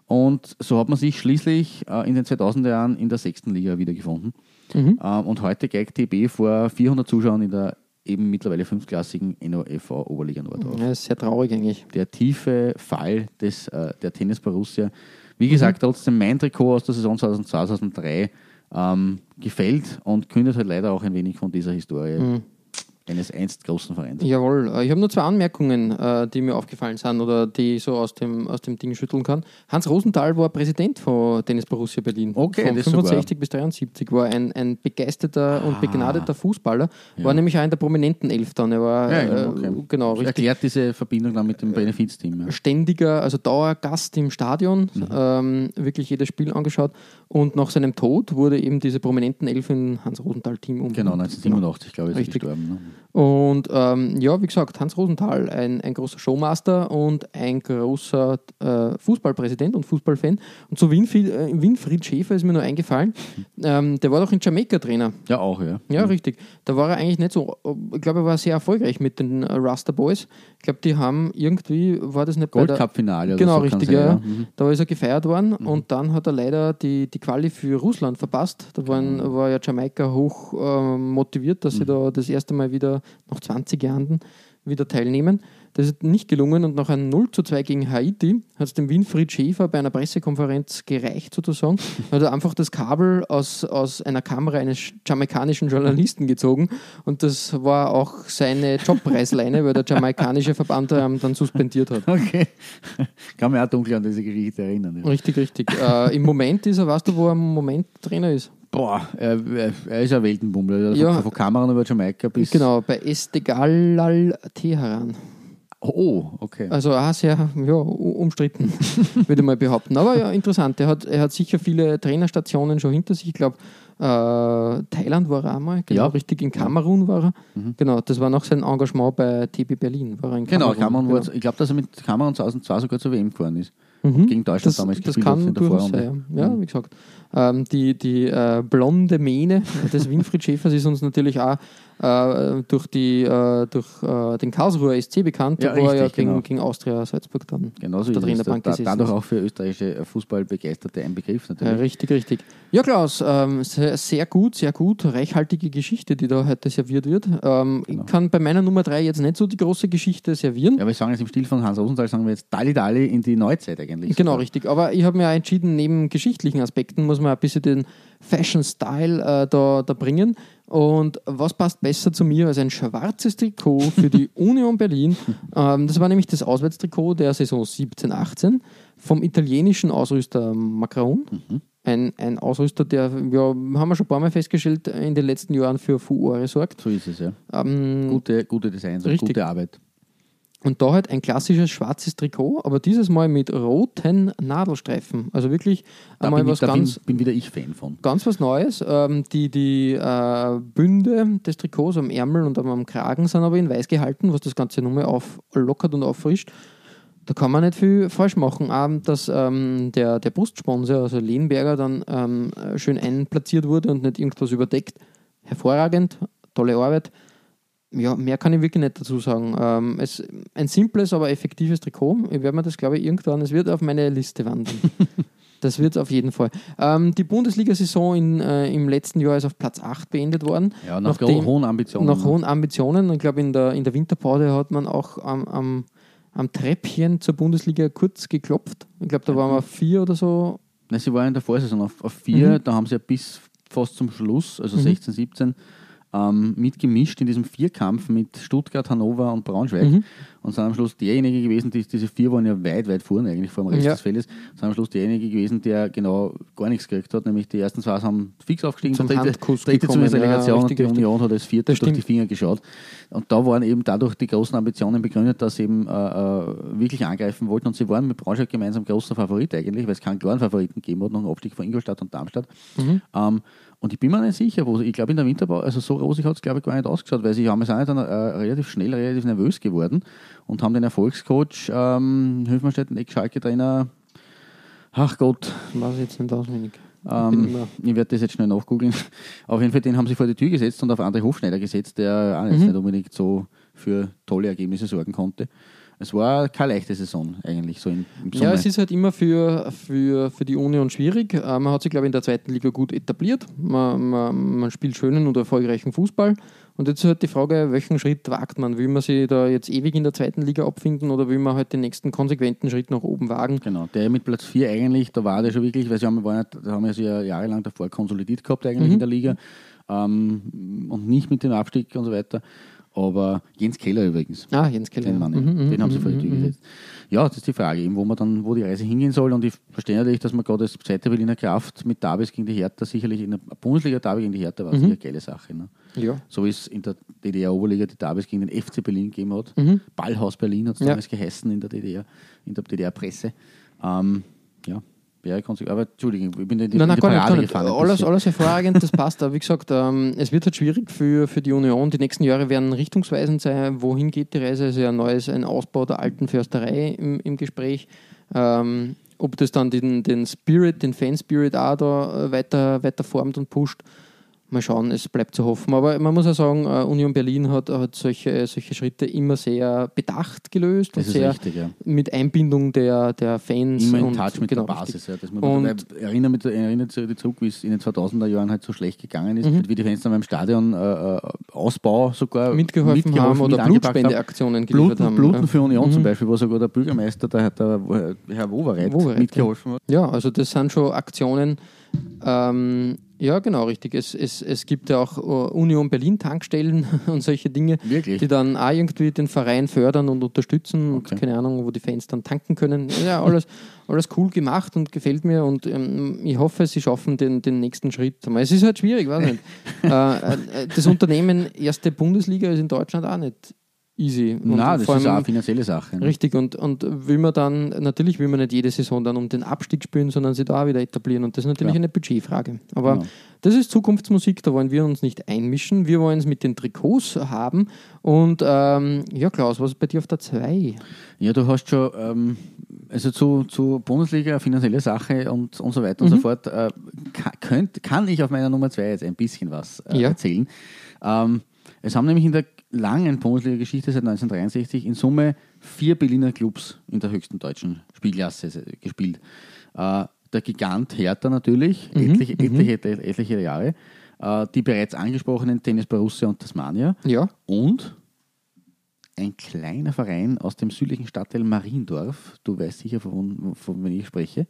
Und so hat man sich schließlich äh, in den 2000er Jahren in der sechsten Liga wiedergefunden. Mhm. Ähm, und heute geigt TB vor 400 Zuschauern in der eben mittlerweile fünfklassigen NOFV Oberliga Nord auf Ja, ist sehr traurig eigentlich. der tiefe Fall des, äh, der Tennis Borussia. Wie gesagt, trotzdem mein Trikot aus der Saison 2002, 2003 ähm, gefällt und kündet halt leider auch ein wenig von dieser Historie eines einst großen Vereins. Jawohl, äh, ich habe nur zwei Anmerkungen, äh, die mir aufgefallen sind oder die ich so aus dem, aus dem Ding schütteln kann. Hans Rosenthal war Präsident von Tennis Borussia Berlin. Okay, Von das 65 bis 73 war ein, ein begeisterter Ah. und begnadeter Fußballer. War nämlich auch in der prominenten Elf dann. Er war Ja, äh, okay. genau Das richtig erklärt diese Verbindung dann mit dem Benefizteam. Ja. ständiger, also Dauergast im Stadion, Mhm. ähm, wirklich jedes Spiel angeschaut. Und nach seinem Tod wurde eben diese prominenten Elf in Hans Rosenthal-Team umbenannt. Genau, 1987, glaube ich, ist Richtig. gestorben. Ne? Und ähm, ja, wie gesagt, Hans Rosenthal, ein, ein großer Showmaster und ein großer äh, Fußballpräsident und Fußballfan. Und so Winfried, äh, Winfried Schäfer ist mir nur eingefallen, ähm, der war doch in Jamaika Trainer. Ja, auch, ja. Ja, richtig. Da war er eigentlich nicht so, ich glaube, er war sehr erfolgreich mit den äh, Rasta Boys. Ich glaube, die haben irgendwie, war das nicht Gold der- Cup-Finale oder Genau, so richtig, ja. ja. Mhm. Da ist er gefeiert worden und dann hat er leider die, die Quali für Russland verpasst. Da waren, Mhm. war ja Jamaika hoch ähm, motiviert, dass sie da das erste Mal wieder nach 20 Jahren wieder teilnehmen. Das ist nicht gelungen und nach einem 0 zu 2 gegen Haiti hat es dem Winfried Schäfer bei einer Pressekonferenz gereicht sozusagen. hat er einfach das Kabel aus, aus einer Kamera eines jamaikanischen Journalisten gezogen und das war auch seine Jobpreisleine, weil der jamaikanische Verband ähm, dann suspendiert hat. Okay. Kann mich auch dunkel an diese Geschichte erinnern. Ja. Richtig, richtig. Äh, Im Moment ist er, weißt du, wo er im Moment Trainer ist? Boah, er, er ist ein Weltenbummler. Also Ja. Von, von Kamerun über Jamaika bis. Genau, bei Estegalal Teheran. Oh, okay. Also auch sehr ja, umstritten, würde ich mal behaupten. Aber ja, interessant. Er hat, er hat sicher viele Trainerstationen schon hinter sich. Ich glaube, äh, Thailand war er einmal, genau, Ja. richtig, in Kamerun war er. Genau, das war noch sein Engagement bei TB Berlin. War er in Genau, Kamerun, Kamerun war, genau. ich glaube, dass er mit Kamerun 2002 sogar zur WM gefahren ist. Und gegen Deutschland Das, damals das kann in der durchaus sein. Ja, ja wie gesagt. Ähm, die die äh, blonde Mähne des Winfried Schäfers ist uns natürlich auch äh, durch, die, äh, durch äh, den Karlsruher SC bekannt, Ja, wo er ja richtig, gegen, genau. gegen Austria Salzburg dann Genau so der ist es. Da, Trainerbank da, gesessen dadurch auch für österreichische Fußballbegeisterte ein Begriff natürlich. richtig, richtig. Ja, Klaus, ähm, sehr, sehr gut, sehr gut. Reichhaltige Geschichte, die da heute serviert wird. Ähm, Ich kann bei meiner Nummer drei jetzt nicht so die große Geschichte servieren. Genau. Ja, aber ich sagen jetzt im Stil von Hans Rosenthal, sagen wir jetzt Dali Dali in die Neuzeit eigentlich. Genau, richtig. Aber ich habe mir auch entschieden, neben geschichtlichen Aspekten muss man ein bisschen den Fashion Style äh, da, da bringen. Und was passt besser zu mir als ein schwarzes Trikot für die Union Berlin? Ähm, das war nämlich das Auswärtstrikot der Saison 17-18 vom italienischen Ausrüster Macron. Ein, ein Ausrüster, der, ja, haben wir schon ein paar Mal festgestellt, in den letzten Jahren für Furore sorgt. So ist es, ja. Ähm, Gute, gute Designs und Richtig. gute Arbeit. Und da halt ein klassisches schwarzes Trikot, aber dieses Mal mit roten Nadelstreifen. Also wirklich Da, einmal bin, ich, was da bin, ganz, bin wieder ich Fan von. ganz was Neues. Ähm, die die äh, Bünde des Trikots am Ärmel und am, am Kragen sind aber in weiß gehalten, was das Ganze nochmal auflockert und auffrischt. Da kann man nicht viel falsch machen. Auch, dass ähm, der, der Brustsponsor, also Lehnberger, dann ähm, schön einplatziert wurde und nicht irgendwas überdeckt. Hervorragend, tolle Arbeit. Ja, mehr kann ich wirklich nicht dazu sagen. Ähm, es, ein simples, aber effektives Trikot. Ich werde mir das, glaube ich, irgendwann, es wird auf meine Liste wandern. das wird auf jeden Fall. Ähm, die Bundesliga-Saison äh, im letzten Jahr ist auf Platz 8 beendet worden. Ja, nach Nachdem- hohen Ambitionen. Nach ne? hohen Ambitionen. Ich glaube, in der, in der Winterpause hat man auch am, am, am Treppchen zur Bundesliga kurz geklopft. Ich glaube, da waren wir auf vier oder so. Nein, sie waren in der Vorsaison auf, auf vier, Mhm. da haben sie ja bis fast zum Schluss, also 16, 17, ähm, mitgemischt in diesem Vierkampf mit Stuttgart, Hannover und Braunschweig Mhm. und sind am Schluss derjenige gewesen, die, diese vier waren ja weit, weit vorne eigentlich vor dem Rest Ja. des Feldes, sind am Schluss derjenige gewesen, der genau gar nichts gekriegt hat, nämlich die ersten zwei haben fix aufgestiegen, Zum der dritte, dritte gekommen, zumindest ja, Relegation richtig, und die richtig. Union hat als vierte Das durch die. Finger geschaut. Und da waren eben dadurch die großen Ambitionen begründet, dass sie eben äh, äh, wirklich angreifen wollten. Und sie waren mit Braunschweig gemeinsam großer Favorit eigentlich, weil es keinen klaren Favoriten gegeben hat nach dem Abstieg von Ingolstadt und Darmstadt. Ähm, und ich bin mir nicht sicher, wo ich glaube in der Winterbau, also so rosig hat es glaube ich gar nicht ausgeschaut, weil sie haben es auch dann, äh, relativ schnell, relativ nervös geworden und haben den Erfolgscoach ähm, Höfmannstedt, Eck-Schalke-Trainer, ach Gott, Weiß ich jetzt nicht auswendig. Ähm, ich werde das jetzt schnell nachgoogeln. Auf jeden Fall, den haben sie vor die Tür gesetzt und auf André Hofschneider gesetzt, der auch jetzt Mhm. nicht unbedingt so für tolle Ergebnisse sorgen konnte. Es war keine leichte Saison eigentlich, so im Sommer. Ja, es ist halt immer für, für, für die Union schwierig. Äh, Man hat sich, glaube ich, in der zweiten Liga gut etabliert. Man, man, man spielt schönen und erfolgreichen Fußball. Und jetzt ist halt die Frage, welchen Schritt wagt man? Will man sich da jetzt ewig in der zweiten Liga abfinden oder will man halt den nächsten konsequenten Schritt nach oben wagen? Genau, der mit Platz 4 eigentlich, da war der schon wirklich, weil sie haben, waren, da haben wir sie ja jahrelang davor konsolidiert gehabt eigentlich in der Liga ähm, und nicht mit dem Abstieg und so weiter. Aber Jens Keller übrigens, Ah, Jens Keller. den Mann, ja. Mhm, mhm, den haben sie mhm, vor die Tür mhm, gesetzt. Ja, das ist die Frage, eben, wo man dann, wo die Reise hingehen soll. Und ich verstehe natürlich, dass man gerade als zweite Berliner Kraft mit Davis gegen die Hertha sicherlich in der Bundesliga-Derby gegen die Hertha war sicher eine geile Sache. Ne? Ja. So wie es in der DDR-Oberliga die Davis gegen den FC Berlin gegeben hat. Ballhaus Berlin hat es Ja. damals geheißen in der DDR, in der DDR-Presse. Ähm, ja, konsequent. Aber Entschuldigung, ich bin in die, Nein, in nein, die gar nicht, Parade gar nicht. gefahren. ein Alles, alles hervorragend, das passt. Aber wie gesagt, ähm, es wird halt schwierig für, für die Union. Die nächsten Jahre werden richtungsweisend sein. Wohin geht die Reise? Es ist ja ein neues, ein Ausbau der alten Försterei im, im Gespräch. Ähm, ob das dann den, den Spirit, den Fan-Spirit auch da äh, weiter, weiter formt und pusht. Mal schauen, es bleibt zu hoffen. Aber man muss ja sagen, äh, Union Berlin hat, hat solche, solche Schritte immer sehr bedacht gelöst Das und sehr richtig, ja. mit Einbindung der, der Fans. Immer in und, Touch mit genau, der. Basis. Ja, das muss Und- man, weil erinnert, mit, erinnert sich zurück, wie es in den 2000er Jahren halt so schlecht gegangen ist, Mhm. wie die Fans dann beim Stadion äh, äh, Ausbau sogar mitgeholfen, haben mit oder haben. Blutspendeaktionen geliefert Bluten, haben. Bluten ja. für Union zum Mhm. Beispiel, wo sogar der Bürgermeister, der, der Herr Wowereit, Wowereit, mitgeholfen hat. Ja, also das sind schon Aktionen. Ähm, ja, genau, richtig. Es, es, es gibt ja auch äh, Union Berlin Tankstellen und solche Dinge, Wirklich? die dann auch irgendwie den Verein fördern und unterstützen Okay. und keine Ahnung, wo die Fans dann tanken können. Ja, alles, alles cool gemacht und gefällt mir und ähm, ich hoffe, sie schaffen den, den nächsten Schritt. Es ist halt schwierig, weiß nicht. äh, äh, das Unternehmen erste Bundesliga ist in Deutschland auch nicht easy. Und Nein, das ist auch eine finanzielle Sache. ne? Richtig, und, und will man dann, natürlich will man nicht jede Saison dann um den Abstieg spielen, sondern sich da auch wieder etablieren. Und das ist natürlich Ja. eine Budgetfrage. Aber Genau. das ist Zukunftsmusik, da wollen wir uns nicht einmischen. Wir wollen es mit den Trikots haben. Und ähm, ja, Klaus, was ist bei dir auf der 2? Ja, du hast schon, ähm, also zu, zu Bundesliga, finanzielle Sache und, und so weiter und so fort, äh, kann, könnt, kann ich auf meiner Nummer zwei jetzt ein bisschen was äh, Ja. erzählen. Ähm, es haben nämlich in der langen Bundesliga-Geschichte seit 1963 in Summe vier Berliner Clubs in der höchsten deutschen Spielklasse äh, gespielt. Äh, der Gigant Hertha natürlich, etliche, etliche, etliche Jahre. Äh, die bereits angesprochenen Tennis Borussia und Tasmania Ja, und ein kleiner Verein aus dem südlichen Stadtteil Mariendorf, du weißt sicher, von, von wem ich spreche,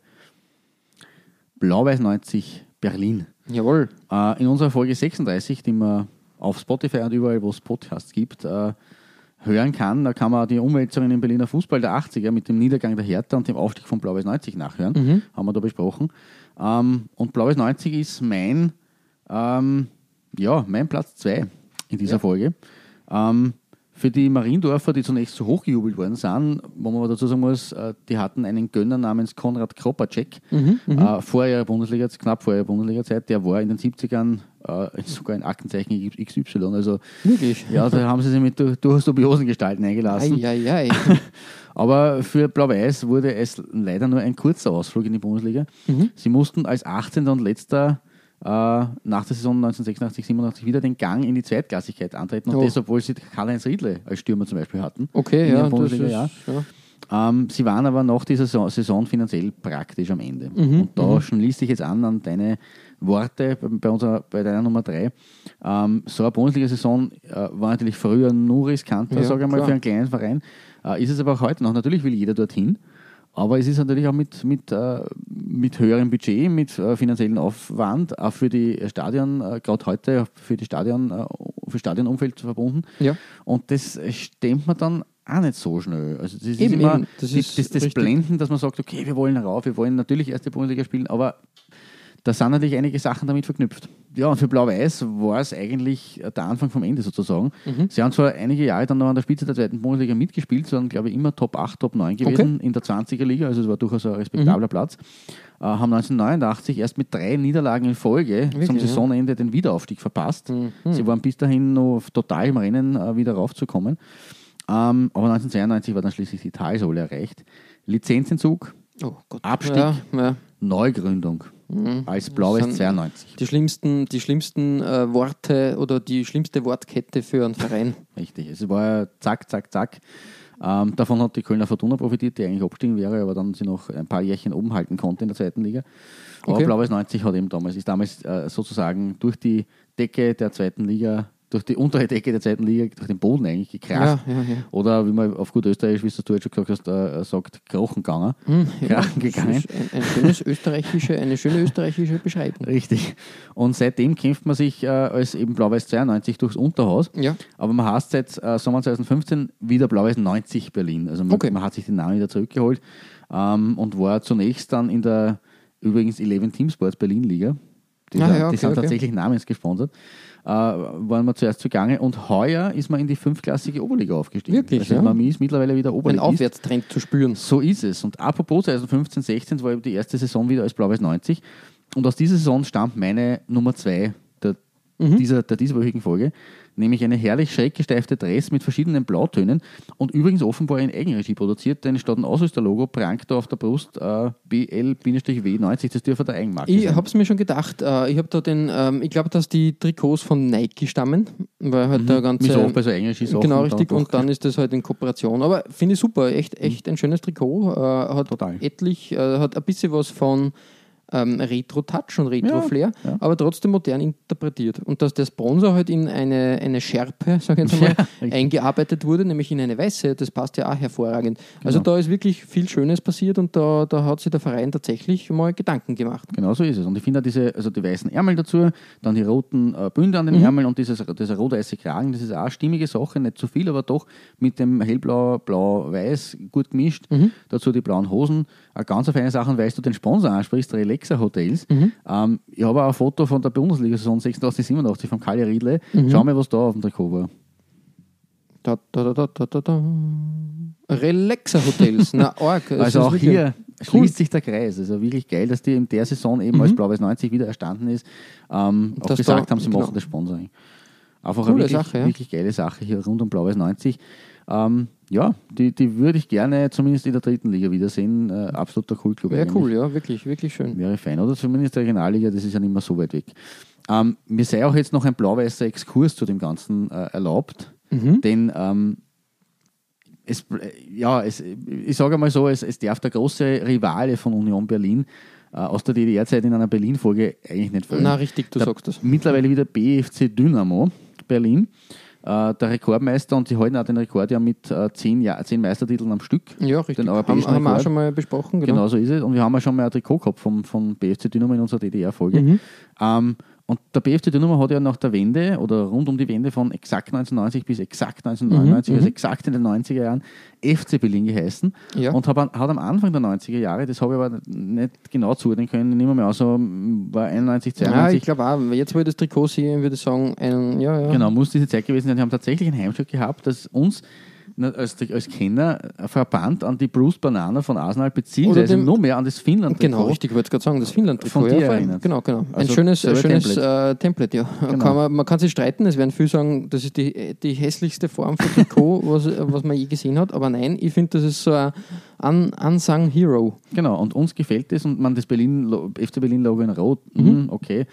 Blau-Weiß 90 Berlin. Jawohl. Äh, in unserer Folge 36, die man auf Spotify und überall, wo es Podcasts gibt, äh, hören kann, da kann man die Umwälzungen im Berliner Fußball der 80er mit dem Niedergang der Hertha und dem Aufstieg von Blau-Weiß 90 nachhören. Haben wir da besprochen. Ähm, und Blau-Weiß 90 ist mein, ähm, ja, mein Platz 2 in dieser Folge. Ähm, für die Mariendorfer, die zunächst so hochgejubelt worden sind, wo man dazu sagen muss, äh, die hatten einen Gönner namens Konrad Kropacek äh, vor ihrer Bundesliga, knapp vor ihrer Bundesliga-Zeit. Der war in den 70ern äh, sogar ein Aktenzeichen XY. Also, Wirklich? ja, da haben sie sich mit dur- durchaus dubiosen Gestalten eingelassen. Eieiei. Aber für Blau-Weiß wurde es leider nur ein kurzer Ausflug in die Bundesliga. Sie mussten als 18. und letzter nach der Saison 1986, 87 wieder den Gang in die Zweitklassigkeit antreten. Und Oh. das, obwohl sie Karl-Heinz Riedle als Stürmer zum Beispiel hatten. Okay, ja, das ist, ja. Ähm, sie waren aber nach dieser Saison, Saison finanziell praktisch am Ende. Mhm, Und da schließt sich jetzt an an deine Worte bei, bei, unserer, bei deiner Nummer 3. Ähm, so eine Bundesliga-Saison äh, war natürlich früher nur riskanter, Ja, sage ich mal, klar. für einen kleinen Verein. Äh, ist es aber auch heute noch. Natürlich will jeder dorthin. Aber es ist natürlich auch mit, mit, äh, mit höherem Budget, mit äh, finanziellen Aufwand, auch für die Stadion, äh, gerade heute für die Stadion, äh, für Stadionumfeld verbunden. Ja. Und das stemmt man dann auch nicht so schnell. Also das ist Eben, immer eben. Das die- ist das, das. Blenden, dass man sagt, okay, wir wollen rauf, wir wollen natürlich erste Bundesliga spielen, aber da sind natürlich einige Sachen damit verknüpft. Ja, und für Blau-Weiß war es eigentlich der Anfang vom Ende sozusagen. Mhm. Sie haben zwar einige Jahre dann noch an der Spitze der zweiten Bundesliga mitgespielt, sondern glaube ich immer Top 8, Top 9 gewesen in der 20er Liga, also es war durchaus ein Mhm. respektabler Platz. Äh, haben 1989 erst mit drei Niederlagen in Folge zum ja? Mhm. Saisonende den Wiederaufstieg verpasst. Sie waren bis dahin noch total im Rennen, äh, wieder raufzukommen. Ähm, aber 1992 war dann schließlich die Talsohle erreicht. Lizenzentzug, Oh. Abstieg. Ja, ja. Neugründung als Blau-Weiß Sind 92. Die schlimmsten, die schlimmsten äh, Worte oder die schlimmste Wortkette für einen Verein. Richtig. Es war ja zack, zack, zack. Ähm, davon hat die Kölner Fortuna profitiert, die eigentlich abgestiegen wäre, aber dann sie noch ein paar Jährchen oben halten konnte in der zweiten Liga. Aber Okay. Blau-Weiß 90 hat eben damals, ist damals äh, sozusagen durch die Decke der zweiten Liga, durch die untere Decke der zweiten Liga, durch den Boden eigentlich gekracht. Ja, ja, ja. Oder wie man auf gut Österreichisch, wie du jetzt schon gesagt hast, äh, sagt, krochen gegangen. Hm, Krachen gegangen. ein, ein schönes österreichische, eine schöne österreichische Beschreibung. Richtig. Und seitdem kämpft man sich äh, als eben Blau-Weiß 92 durchs Unterhaus. Ja. Aber man heißt seit äh, Sommer 2015 wieder Blau-Weiß 90 Berlin. Also man, Okay. man hat sich den Namen wieder zurückgeholt ähm, und war zunächst dann in der übrigens 11 Team Sports Berlin Liga. Die, Ah, sind- ja, die okay, sind okay. tatsächlich namensgesponsert. Äh, waren wir zuerst zugange und heuer ist man in die fünfklassige Oberliga aufgestiegen. Wirklich, Also ja? man ist mittlerweile wieder Ein Oberligist. Aufwärtstrend zu spüren. So ist es. Und apropos 2015, 16 war eben die erste Saison wieder als Blau-Weiß 90. Und aus dieser Saison stammt meine Nummer 2 der, dieser, der dieswöchigen Folge, nämlich eine herrlich schräg gesteifte Dress mit verschiedenen Blautönen und übrigens offenbar in Eigenregie produziert, denn statt ein Ausrüsterlogo prangt da auf der Brust äh, BL-W90, das dürfte der Eigenmarke Ich habe es mir schon gedacht. Äh, ich habe da den, ähm, ich glaube, dass die Trikots von Nike stammen, weil halt der ganze. Wie so bei so Eigenregie-Sachen. Genau, richtig. Und dann ist das halt in Kooperation. Aber finde ich super. Echt, echt ein schönes Trikot. Äh, hat Total. etlich, äh, hat ein bisschen was von ähm, Retro-Touch und Retro-Flair, Ja, ja. aber trotzdem modern interpretiert. Und dass der Sponsor halt in eine, eine Schärpe, sage ich jetzt Ja, richtig. eingearbeitet wurde, nämlich in eine weiße, das passt ja auch hervorragend. Genau. Also da ist wirklich viel Schönes passiert und da, da hat sich der Verein tatsächlich mal Gedanken gemacht. Genau so ist es. Und ich finde diese, also die weißen Ärmel dazu, dann die roten äh, Bünde Mhm. an den Ärmeln und dieses, dieser rot-weiße Kragen, das ist auch eine stimmige Sache, nicht zu viel, aber doch mit dem hellblau, blau-weiß gut gemischt. Mhm. Dazu die blauen Hosen. Eine ganz feine Sache, weil du den Sponsor ansprichst, Relaxa Hotels. Mhm. Ähm, ich habe auch ein Foto von der Bundesliga-Saison 86, 87 von Kali Riedle. Mhm. Schau mal, was da auf dem Trikot war. Da, da, da, da, da, da. Relaxer Hotels. Na, arg. Das Also auch hier schließt sich der Kreis. Also wirklich geil, dass die in der Saison eben als Blau-Weiß 90 wieder erstanden ist. Ähm, auch Mhm. Dass gesagt da- haben, sie genau. machen das Sponsoring. Einfach Coole eine wirklich, Sache, ja. wirklich geile Sache hier rund um Blau-Weiß 90. Ähm, ja, die, die würde ich gerne zumindest in der dritten Liga wiedersehen. Äh, absoluter Kultclub. Wäre cool, ja, wirklich, wirklich schön. Wäre fein. Oder zumindest der Regionalliga, das ist ja nicht mehr so weit weg. Ähm, mir sei auch jetzt noch ein blau-weißer Exkurs zu dem Ganzen äh, erlaubt, Mhm. denn ähm, es, äh, ja, es, ich sage mal so, es, es darf der große Rivale von Union Berlin äh, aus der DDR-Zeit in einer Berlin-Folge eigentlich nicht fehlen. Na, richtig, du Der sagst das. Mittlerweile wieder BFC Dynamo Berlin. Äh, der Rekordmeister und sie halten auch den Rekord ja mit äh, zehn, Jahr, zehn Meistertiteln am Stück. Ja, richtig. Den Haben, haben wir auch schon mal besprochen. Genau. Genau so ist es. Und wir haben ja schon mal ein Trikot gehabt vom, vom BFC Dynamo in unserer DDR-Folge. Mhm. Ähm, und der BFC Dynamo hat ja nach der Wende oder rund um die Wende von exakt 1990 bis exakt 1999, Mhm, also exakt in den 90er Jahren, FC Berlin geheißen. Ja. Und hat, an- hat am Anfang der 90er Jahre, das habe ich aber nicht genau zuordnen können, nicht mehr, so war 91, Ja, 92. ich glaube auch, jetzt wo ich das Trikot sehe, würde ich sagen, ein, ja, ja. Genau, muss diese Zeit gewesen sein. Die haben tatsächlich ein Heimstück gehabt, das uns als, als Kenner verband an die Bruce Banana von Arsenal, beziehungsweise noch mehr an das finnland Genau, richtig, ich wollte gerade sagen, das Finnland-Trikot. Von dir ja, erinnert. Genau, genau. Ein Also schönes, schönes Template. Äh, Template, ja. Genau. Kann man, man kann sich streiten, es werden viele sagen, das ist die, die hässlichste Form von Trikot, was, was man je gesehen hat, aber nein, ich finde, das ist so ein un, unsung Hero. Genau, und uns gefällt das und man das Berlin, FC Berlin-Logo in Rot, mhm. okay.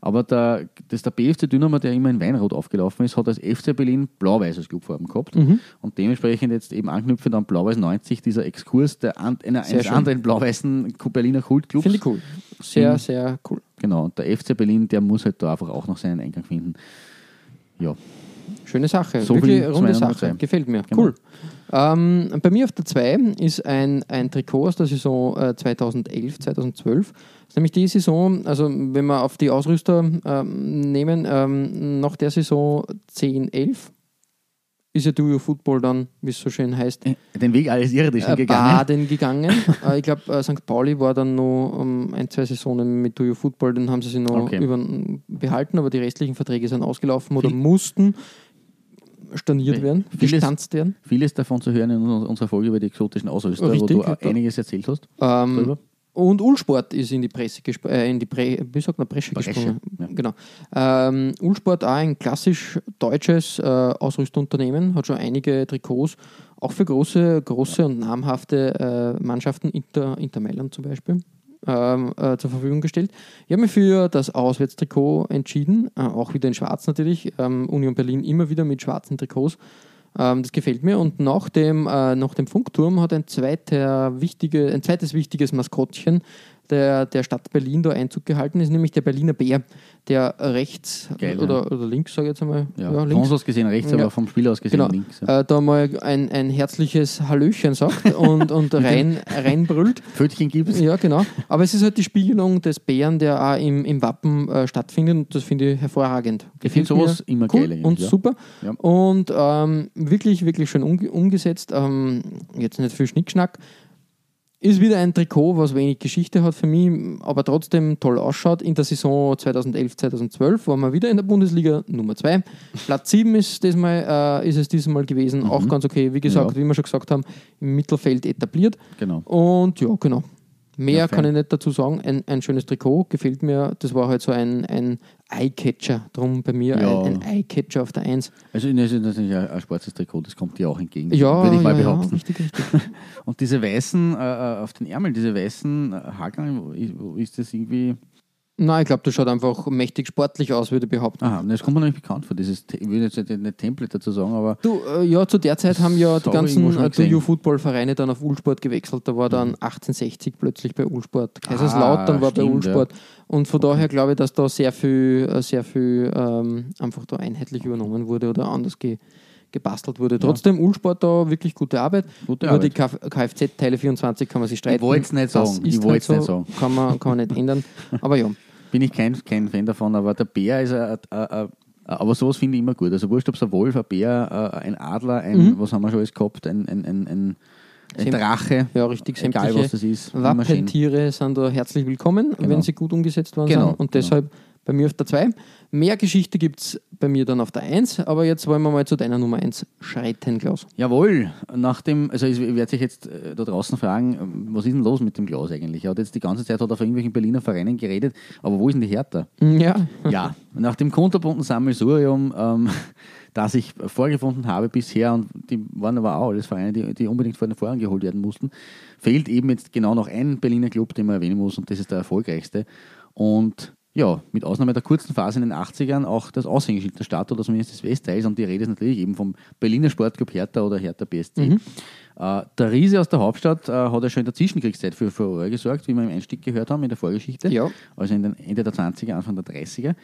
Aber der, das der BFC Dynamo, der immer in Weinrot aufgelaufen ist, hat als FC Berlin blau-weiß als Clubfarben gehabt. Mhm. Und dementsprechend jetzt eben anknüpfend an Blau-Weiß 90, dieser Exkurs der, an, einer, eines schön. anderen blau-weißen Berliner Kultclubs. Finde ich cool. Sehr, Mhm. sehr cool. Genau, und der FC Berlin, der muss halt da einfach auch noch seinen Eingang finden. Ja, Schöne Sache. So Wirklich viel runde Sache. zwei. Gefällt mir. Genau. Cool. Ähm, bei mir auf der 2 ist ein, ein Trikot aus der Saison äh, 2011, 2012. Das ist nämlich die Saison, also wenn wir auf die Ausrüster ähm, nehmen, ähm, nach der Saison 10, 11 ist ja Do Your Football dann, wie es so schön heißt, den Weg alles irdischen äh, gegangen. Baden gegangen. äh, ich glaube, äh, St. Pauli war dann noch um, ein, zwei Saisonen mit Do Your Football, den haben sie sich noch Okay. über, behalten, aber die restlichen Verträge sind ausgelaufen oder mussten storniert werden, vieles- gestanzt werden. Vieles davon zu hören in unserer Folge über die exotischen Ausrüster, Richtig, wo du ja. einiges erzählt hast. Ähm, und Ulsport ist in die Presse äh, in die Pre wie sagt man, Bresche, Bresche, gesprungen. ja. Genau. Ähm, Ulsport auch ein klassisch deutsches äh, Ausrüstunternehmen, hat schon einige Trikots, auch für große, große und namhafte äh, Mannschaften, Inter, Inter Mailand zum Beispiel. Ähm, äh, zur Verfügung gestellt. Ich habe mich für das Auswärtstrikot entschieden, äh, auch wieder in schwarz natürlich. Ähm, Union Berlin immer wieder mit schwarzen Trikots. Ähm, das gefällt mir. Und nach dem, äh, nach dem Funkturm hat ein, zweiter wichtige, ein zweites wichtiges Maskottchen der, der Stadt Berlin da Einzug gehalten, ist nämlich der Berliner Bär, der rechts Geil, oder, oder links, sage ich jetzt einmal, Ja, ja, von links, uns aus gesehen rechts, Ja. aber vom Spiel aus gesehen Genau. links. Ja. äh, da mal ein, ein herzliches Hallöchen sagt und, und rein, reinbrüllt. Pfötchen gibt es. Ja, genau. Aber es ist halt die Spiegelung des Bären, der auch im, im Wappen äh, stattfindet und das finde ich hervorragend. Ich finde sowas immer cool geil und ja. super. Ja. Und ähm, wirklich, wirklich schön umge umgesetzt. Ähm, jetzt nicht viel Schnickschnack. Ist wieder ein Trikot, was wenig Geschichte hat für mich, aber trotzdem toll ausschaut. In der Saison 2011, 2012 waren wir wieder in der Bundesliga Nummer 2. Platz 7 ist, diesmal, äh, ist es diesmal gewesen. Auch ganz okay. Wie gesagt, Mhm. Ja. wie wir schon gesagt haben, im Mittelfeld etabliert. Genau. Und ja, genau. Mehr Ja, kann ich nicht dazu sagen. Ein, ein schönes Trikot, gefällt mir. Das war halt so ein, ein Eyecatcher, drum bei mir Ja. ein, ein Eyecatcher auf der Eins. Also das ist natürlich ein, schwarzes Trikot, das kommt dir auch entgegen. Ja, würde ich mal ja, ja, behaupten. richtig, richtig. Und diese weißen, äh, äh, auf den Ärmeln, diese weißen äh, Haken, ist das irgendwie. Nein, ich glaube, das schaut einfach mächtig sportlich aus, würde ich behaupten. Aha, das kommt mir nämlich bekannt vor. Dieses, ich will jetzt nicht, Template dazu sagen, aber Du, äh, ja, zu der Zeit haben ja die ganzen äh. Do-You-Football-Vereine dann auf Ulsport gewechselt. Da war dann 1860 plötzlich bei Ulsport. Kaiserslautern Ah, war bei stimmt, Ulsport. Und von daher glaube ich, dass da sehr viel, äh, sehr viel ähm, einfach da einheitlich übernommen wurde oder anders ge gebastelt wurde. Trotzdem, Ulsport da wirklich gute Arbeit. Gute Über Arbeit. die Kf Kfz-Teile 24 kann man sich streiten. wollt's nicht Das sagen. ist Ich halt wollt's so, nicht sagen. Kann man, kann man nicht ändern. Aber ja. bin ich kein, kein Fan davon. Aber der Bär ist ein, ein, ein aber sowas finde ich immer gut. Also wurscht, ob es ein Wolf, ein Bär, äh, ein Adler, ein, was haben wir schon alles gehabt, ein, ein, ein, ein, Drache. Ja, richtig. Egal was das ist. Wappentiere sind da herzlich willkommen, wenn sie gut umgesetzt worden Genau, sind. Und genau. Bei mir auf der 2. Mehr Geschichte gibt es bei mir dann auf der 1, aber jetzt wollen wir mal zu deiner Nummer 1 schreiten, Klaus. Jawohl, nach dem, also ich werde sich jetzt äh, da draußen fragen, ähm, was ist denn los mit dem Klaus eigentlich? Er hat jetzt die ganze Zeit hat er von irgendwelchen Berliner Vereinen geredet, aber wo ist denn die Hertha? Ja, Ja, nach dem kunterbunten Sammelsurium, ähm, das ich vorgefunden habe bisher, und die waren aber auch alles Vereine, die, die unbedingt vor den Vorhang geholt werden mussten, fehlt eben jetzt genau noch ein Berliner Club, den man erwähnen muss, und das ist der erfolgreichste. Und ja, mit Ausnahme der kurzen Phase in den 80ern auch das Aushängeschild der Stadt oder zumindest des Westteils. Und die Rede ist natürlich eben vom Berliner Sportclub Hertha oder Hertha BSC. Äh, der Riese aus der Hauptstadt äh, hat ja schon in der Zwischenkriegszeit für Furore gesorgt, wie wir im Einstieg gehört haben in der Vorgeschichte. Ja. Also in den Ende der 20er, Anfang der 30er.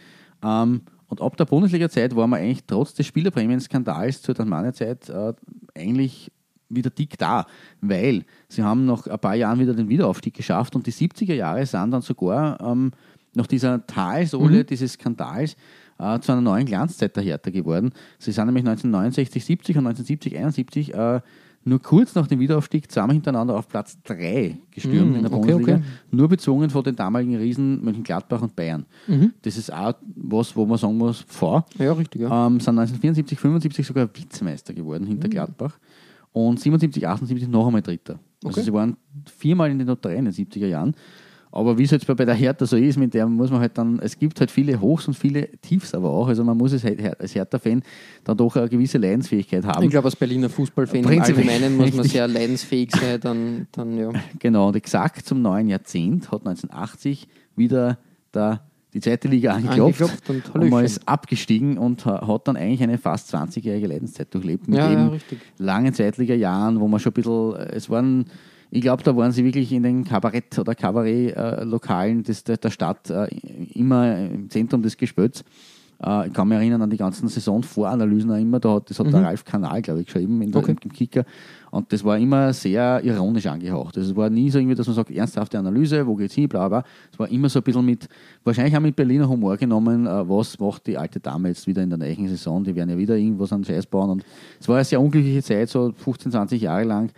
Ähm, Und ab der Bundesliga-Zeit war man eigentlich trotz des Spielerprämien-Skandals zur Tasmania-Zeit äh, eigentlich wieder dick da, weil sie haben nach ein paar Jahren wieder den Wiederaufstieg geschafft und die 70er Jahre sind dann sogar ähm, nach dieser Talsohle Mhm. dieses Skandals äh, zu einer neuen Glanzzeit der Hertha geworden. Sie sind nämlich 1969, 70 und 1970, 71 äh, nur kurz nach dem Wiederaufstieg zweimal hintereinander auf Platz 3 gestürmt Mhm, in der okay, Bundesliga, okay. nur bezwungen von den damaligen Riesen Mönchengladbach und Bayern. Mhm. Das ist auch was, wo man sagen muss, vor. Ja, richtig, ja. Ähm, sind 1974, 75 sogar Vizemeister geworden hinter Gladbach und 77, 78 noch einmal Dritter. Also Okay. sie waren viermal in den Top 3 in den 70er Jahren. Aber wie es jetzt bei der Hertha so ist, mit der muss man halt dann, es gibt halt viele Hochs und viele Tiefs aber auch. Also man muss es halt als Hertha-Fan dann doch eine gewisse Leidensfähigkeit haben. Ich glaube, als Berliner Fußballfan im Allgemeinen muss man sehr leidensfähig sein, dann, dann ja. Genau, und exakt zum neuen Jahrzehnt hat 1980 wieder der, die zweite Liga angeklopft, Angeklopft und und man ist abgestiegen und ha- hat dann eigentlich eine fast 20-jährige Leidenszeit durchlebt mit Ja, ja, eben richtig. langen Zweitliga-Jahren, wo man schon ein bisschen, äh, es waren, ich glaube, da waren sie wirklich in den Kabarett- oder Kabarett-Lokalen der, der Stadt äh, immer im Zentrum des Gespöts. Äh, ich kann mich erinnern an die ganzen Saisonvoranalysen auch immer, da hat, das hat der Ralf Kanal, glaube ich, geschrieben in der, Mhm. Okay. im Kicker. Und das war immer sehr ironisch angehaucht. Also es war nie so irgendwie, dass man sagt, ernsthafte Analyse, wo geht's hin, bla bla. Es war immer so ein bisschen mit, wahrscheinlich auch mit Berliner Humor genommen, äh, was macht die alte Dame jetzt wieder in der neuen Saison, die werden ja wieder irgendwas an Scheiß bauen. Und es war eine sehr unglückliche Zeit, so 15, 20 Jahre lang.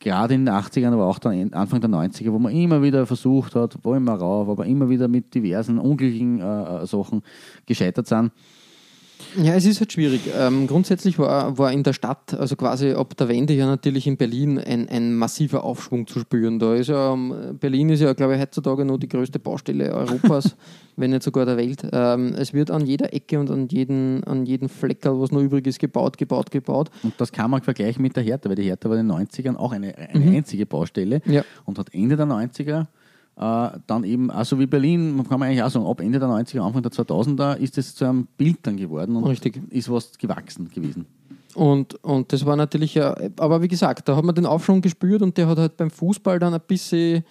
Gerade in den 80ern, aber auch dann Anfang der 90er, wo man immer wieder versucht hat, wo immer rauf, aber immer wieder mit diversen unglücklichen äh, äh, Sachen gescheitert sind. Ja, es ist halt schwierig. Ähm, grundsätzlich war, war in der Stadt, also quasi ab der Wende ja natürlich in Berlin ein, ein massiver Aufschwung zu spüren. Da ist ja, ähm, Berlin ist ja, glaube ich, heutzutage noch die größte Baustelle Europas, wenn nicht sogar der Welt. Ähm, es wird an jeder Ecke und an jeden, an jeden Fleckerl, was noch übrig ist, gebaut, gebaut, gebaut. Und das kann man vergleichen mit der Hertha, weil die Hertha war in den 90ern auch eine, eine einzige Baustelle Ja. und hat Ende der 90er äh, dann eben, also wie Berlin, man kann man eigentlich auch sagen, ab Ende der 90er, Anfang der 2000er ist es zu einem Bild dann geworden und Richtig. ist was gewachsen gewesen. Und, und das war natürlich ja, aber wie gesagt, da hat man den Aufschwung gespürt und der hat halt beim Fußball dann ein bisschen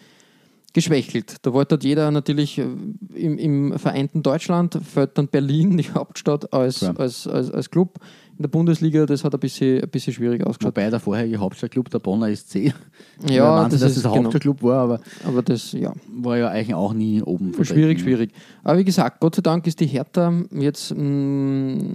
geschwächelt. Da wollte halt jeder natürlich äh, im, im vereinten Deutschland, fällt dann Berlin, die Hauptstadt, als, Klar. als, als, als Club in der Bundesliga, das hat ein bisschen, ein bisschen schwierig ausgeschaut. Wobei der vorherige Hauptstadtclub, der Bonner SC, Ja, Wahnsinn, das dass ist- das ein genau. Hauptstadtclub war, aber Aber das, ja, war ja eigentlich auch nie oben schwierig, schwierig. Aber wie gesagt, Gott sei Dank ist die Hertha jetzt mh,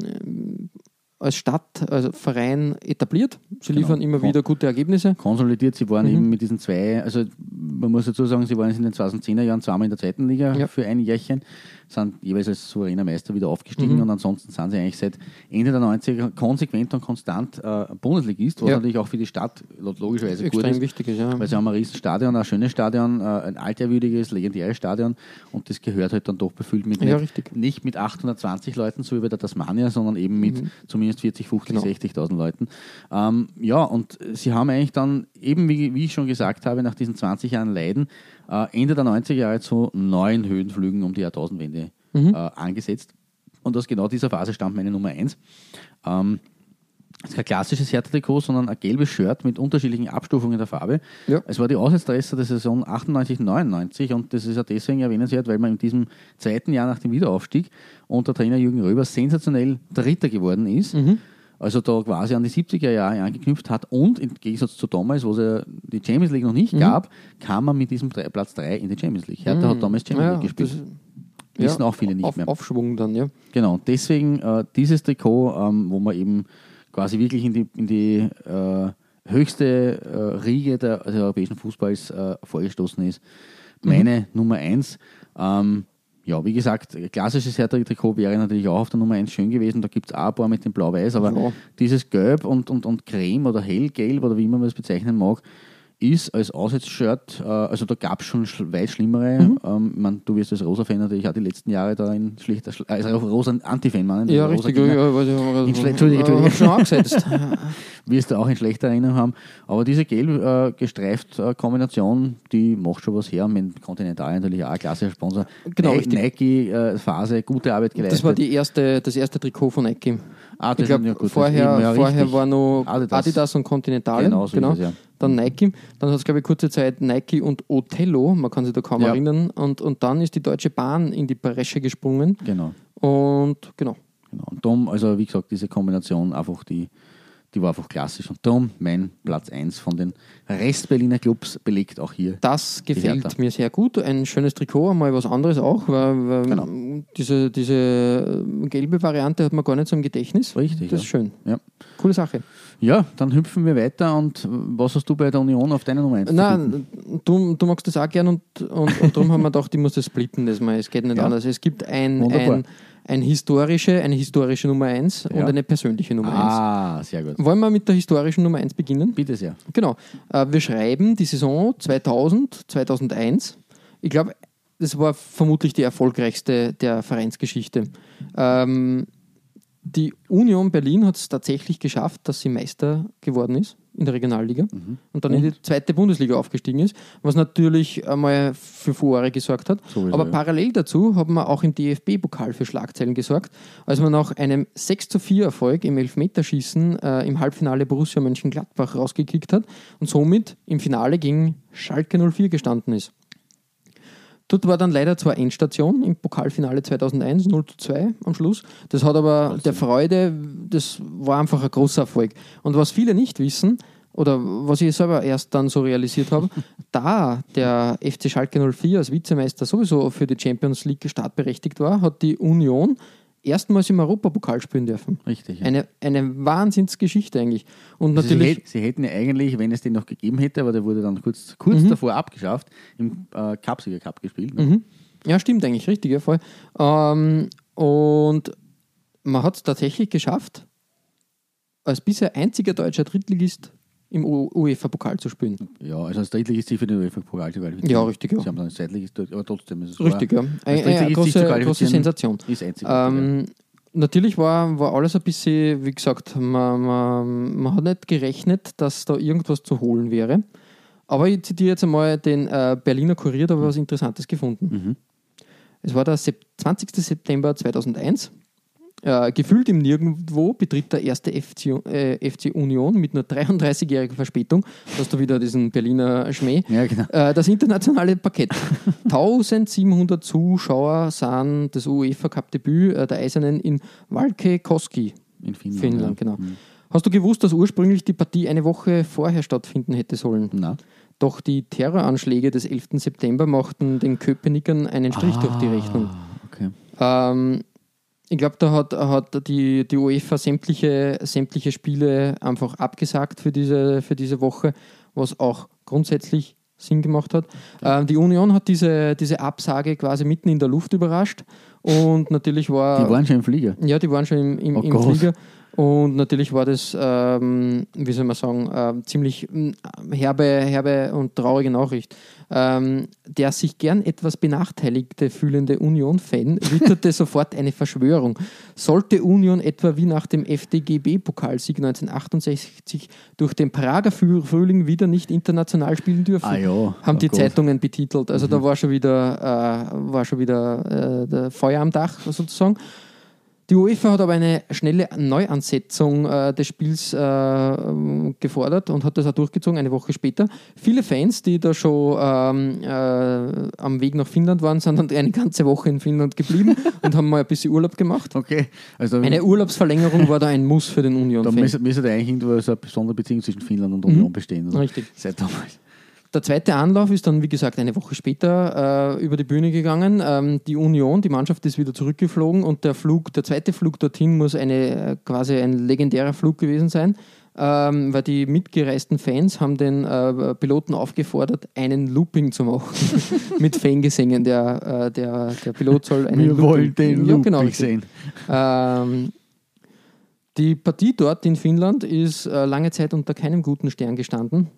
als Stadt, als Verein etabliert. Sie liefern immer wieder gute Ergebnisse. konsolidiert. Sie Mhm. waren eben mit diesen zwei, also man muss dazu sagen, sie waren jetzt in den 2010er Jahren zweimal in der zweiten Liga Ja. für ein Jährchen, sind jeweils als souveräner Meister wieder Mhm. aufgestiegen und ansonsten sind sie eigentlich seit Ende der 90er konsequent und konstant äh, Bundesligist, was Ja. natürlich auch für die Stadt lo- logischerweise gut Extrem ist. wichtig ist, ja. Weil sie haben ein riesen Stadion, ein schönes Stadion, äh, ein altehrwürdiges, legendäres Stadion und das gehört halt dann doch befüllt mit Ja, nicht, nicht mit 820 Leuten, so wie bei der Tasmania, sondern eben mit zumindest 40, 50, Mhm. Genau. 60.000 Leuten. Ähm, ja, und sie haben eigentlich dann, eben wie, wie ich schon gesagt habe, nach diesen 20 Jahren Leiden, äh, Ende der 90er Jahre zu neuen Höhenflügen um die Jahrtausendwende Mhm. äh, angesetzt. Und aus genau dieser Phase stammt meine Nummer 1. Ähm, es ist kein klassisches Hertha-Trikot, sondern ein gelbes Shirt mit unterschiedlichen Abstufungen der Farbe. Ja. Es war die Auswärtsdresse der Saison 98, 99 und das ist ja deswegen erwähnenswert, weil man in diesem zweiten Jahr nach dem Wiederaufstieg unter Trainer Jürgen Röber sensationell Dritter geworden ist. Mhm. Also da quasi an die 70er Jahre angeknüpft hat und im Gegensatz zu damals, wo es ja die Champions League noch Mhm. nicht gab, kam man mit diesem Platz 3 in die Champions League. Hertha hat damals Champions Ja, League gespielt. Wissen auch viele nicht auf, mehr. Aufschwung dann, ja. Genau, deswegen äh, dieses Trikot, ähm, wo man eben quasi wirklich in die, in die äh, höchste äh, Riege der, des europäischen Fußballs äh, vorgestoßen ist. Meine Nummer eins. Ähm, ja, wie gesagt, klassisches Hertha-Trikot wäre natürlich auch auf der Nummer 1 schön gewesen. Da gibt es auch ein paar mit dem Blau-Weiß, aber Ja. dieses Gelb und, und, und Creme oder Hellgelb oder wie immer man es bezeichnen mag, ist als Auswärtsshirt, äh, also da gab es schon schl weit schlimmere. Mhm. Ähm, mein, du wirst als Rosa-Fan natürlich auch die letzten Jahre da in schlechter, Schl- also auch Rosa-Anti-Fan meinen. Ja, Rosa richtig. Gegner, Ja, weiß ich, In Schle-. Hab schon angesetzt. Wirst du auch in schlechter Erinnerung haben. Aber diese gelb äh, gestreift äh, Kombination, die macht schon was her. Mit Continental natürlich auch ein klassischer Sponsor. Genau. Nike-Phase, gute Arbeit geleistet. Das war die erste, das erste Trikot von Ecki. Ah, ich das glaube, ja das- vorher, ja, vorher war noch Adidas, Adidas. und Continentale. Genau, so genau. es, ja. Dann Nike. Dann hat es, glaube ich, kurze Zeit Nike und Othello, man kann sich da kaum Ja. erinnern. Und, und dann ist die Deutsche Bahn in die Bresche gesprungen. Genau. Und genau. genau. Und darum, also wie gesagt, diese Kombination einfach die, die war einfach klassisch. Und darum mein Platz 1 von den Rest-Berliner Clubs belegt auch hier. Das gefällt mir sehr gut. Ein schönes Trikot, einmal was anderes auch, weil, weil Genau. diese, diese äh, gelbe Variante hat man gar nicht so im Gedächtnis. Richtig, Das ist schön. Ja. Coole Sache. ja, dann hüpfen wir weiter. Und was hast du bei der Union auf deiner Nummer 1? Nein, du, du magst das auch gern und, und, und darum haben wir gedacht, ich muss das splitten. Das mal. Es geht nicht Ja. anders. Es gibt ein. Ein, historische, eine historische Nummer 1 und Ja. eine persönliche Nummer 1. Ah, sehr gut. Wollen wir mit der historischen Nummer 1 beginnen? Bitte sehr. Genau. Äh, wir schreiben die Saison 2000, 2001. Ich glaube, das war vermutlich die erfolgreichste der Vereinsgeschichte. Ähm, die Union Berlin hat es tatsächlich geschafft, dass sie Meister geworden ist in der Regionalliga und dann in die zweite Bundesliga aufgestiegen ist, was natürlich einmal für Furore gesorgt hat. Sowieso, Aber ja. parallel dazu haben wir auch im DFB-Pokal für Schlagzeilen gesorgt, als man nach einem 6 zu 4 Erfolg im Elfmeterschießen äh, im Halbfinale Borussia Mönchengladbach rausgekickt hat und somit im Finale gegen Schalke 04 gestanden ist. Dort war dann leider zwar Endstation im Pokalfinale 2001, 0 zu 2 am Schluss. Das hat aber der Freude, das war einfach ein großer Erfolg. Und was viele nicht wissen, oder was ich selber erst dann so realisiert habe, da der FC Schalke 04 als Vizemeister sowieso für die Champions League startberechtigt war, hat die Union erstmals im Europapokal spielen dürfen. Richtig. Ja. Eine, eine Wahnsinnsgeschichte eigentlich. Und Also sie, natürlich. hätt- sie hätten ja eigentlich, wenn es den noch gegeben hätte, aber der wurde dann kurz, kurz Mhm. davor abgeschafft, im äh, Cupsieger Cup gespielt. ne? Mhm. Ja, stimmt eigentlich, richtig, ja, voll. Ähm, und man hat es tatsächlich geschafft, als bisher einziger deutscher Drittligist im UEFA-Pokal zu spielen. Ja, also als Drittligist sie für den UEFA-Pokal zu qualifizieren. Ja, richtig, ja. Sie haben dann als Zweitligist, aber trotzdem ist es Richtig, ja. Als Eine, große, große Sensation. Ist einzig. Ähm, natürlich war, war alles ein bisschen, wie gesagt, man, man, man hat nicht gerechnet, dass da irgendwas zu holen wäre. Aber ich zitiere jetzt einmal den äh, Berliner Kurier, da habe ich was Interessantes gefunden. Mhm. Es war der Sep 20. September 2001. Äh, gefühlt im Nirgendwo betritt der erste FC, äh, FC Union mit nur 33-jähriger Verspätung. Hast du wieder diesen Berliner Schmäh. Ja, genau. Äh, das internationale Parkett. 1700 Zuschauer sahen das UEFA Cup Debüt äh, der Eisernen in Valkeakoski, In Finnland. Finnland. ja. Genau. Hast du gewusst, dass ursprünglich die Partie eine Woche vorher stattfinden hätte sollen? Na. Doch die Terroranschläge des 11. September machten den Köpenickern einen Strich durch die Rechnung. Ah, okay. Ähm, ich glaube, da hat, hat die, die UEFA sämtliche, sämtliche Spiele einfach abgesagt für diese, für diese Woche, was auch grundsätzlich Sinn gemacht hat. Ähm, die Union hat diese, diese Absage quasi mitten in der Luft überrascht und natürlich war. Die waren schon im Flieger. Ja, die waren schon im, im, Oh im. Flieger. Und natürlich war das, ähm, wie soll man sagen, ähm, ziemlich mm, herbe, herbe und traurige Nachricht. Ähm, der sich gern etwas benachteiligte fühlende Union-Fan witterte sofort eine Verschwörung. Sollte Union etwa wie nach dem FDGB-Pokalsieg 1968 durch den Prager Früh- Frühling wieder nicht international spielen dürfen? Ah haben oh die Gott. Zeitungen betitelt. Also da war schon wieder, äh, war schon wieder äh, Feuer am Dach sozusagen. Die UEFA hat aber eine schnelle Neuansetzung äh, des Spiels äh, gefordert und hat das auch durchgezogen, eine Woche später. Viele Fans, die da schon ähm, äh, am Weg nach Finnland waren, sind dann eine ganze Woche in Finnland geblieben und haben mal ein bisschen Urlaub gemacht. Okay. Also Eine Urlaubsverlängerung war da ein Muss für den da Union-Fan. müsste, müsste da eigentlich irgendwo so eine besondere Beziehung zwischen Finnland und Union bestehen. Mhm. Richtig. Seit damals. Der zweite Anlauf ist dann, wie gesagt, eine Woche später äh, über die Bühne gegangen. Ähm, die Union, die Mannschaft ist wieder zurückgeflogen und der Flug, der zweite Flug dorthin muss eine, äh, quasi ein legendärer Flug gewesen sein, ähm, weil die mitgereisten Fans haben den äh, Piloten aufgefordert, einen Looping zu machen mit Fangesängen. Der, äh, der, der Pilot soll einen Looping ja, genau, richtig. sehen. Ähm, die Partie dort in Finnland ist äh, lange Zeit unter keinem guten Stern gestanden.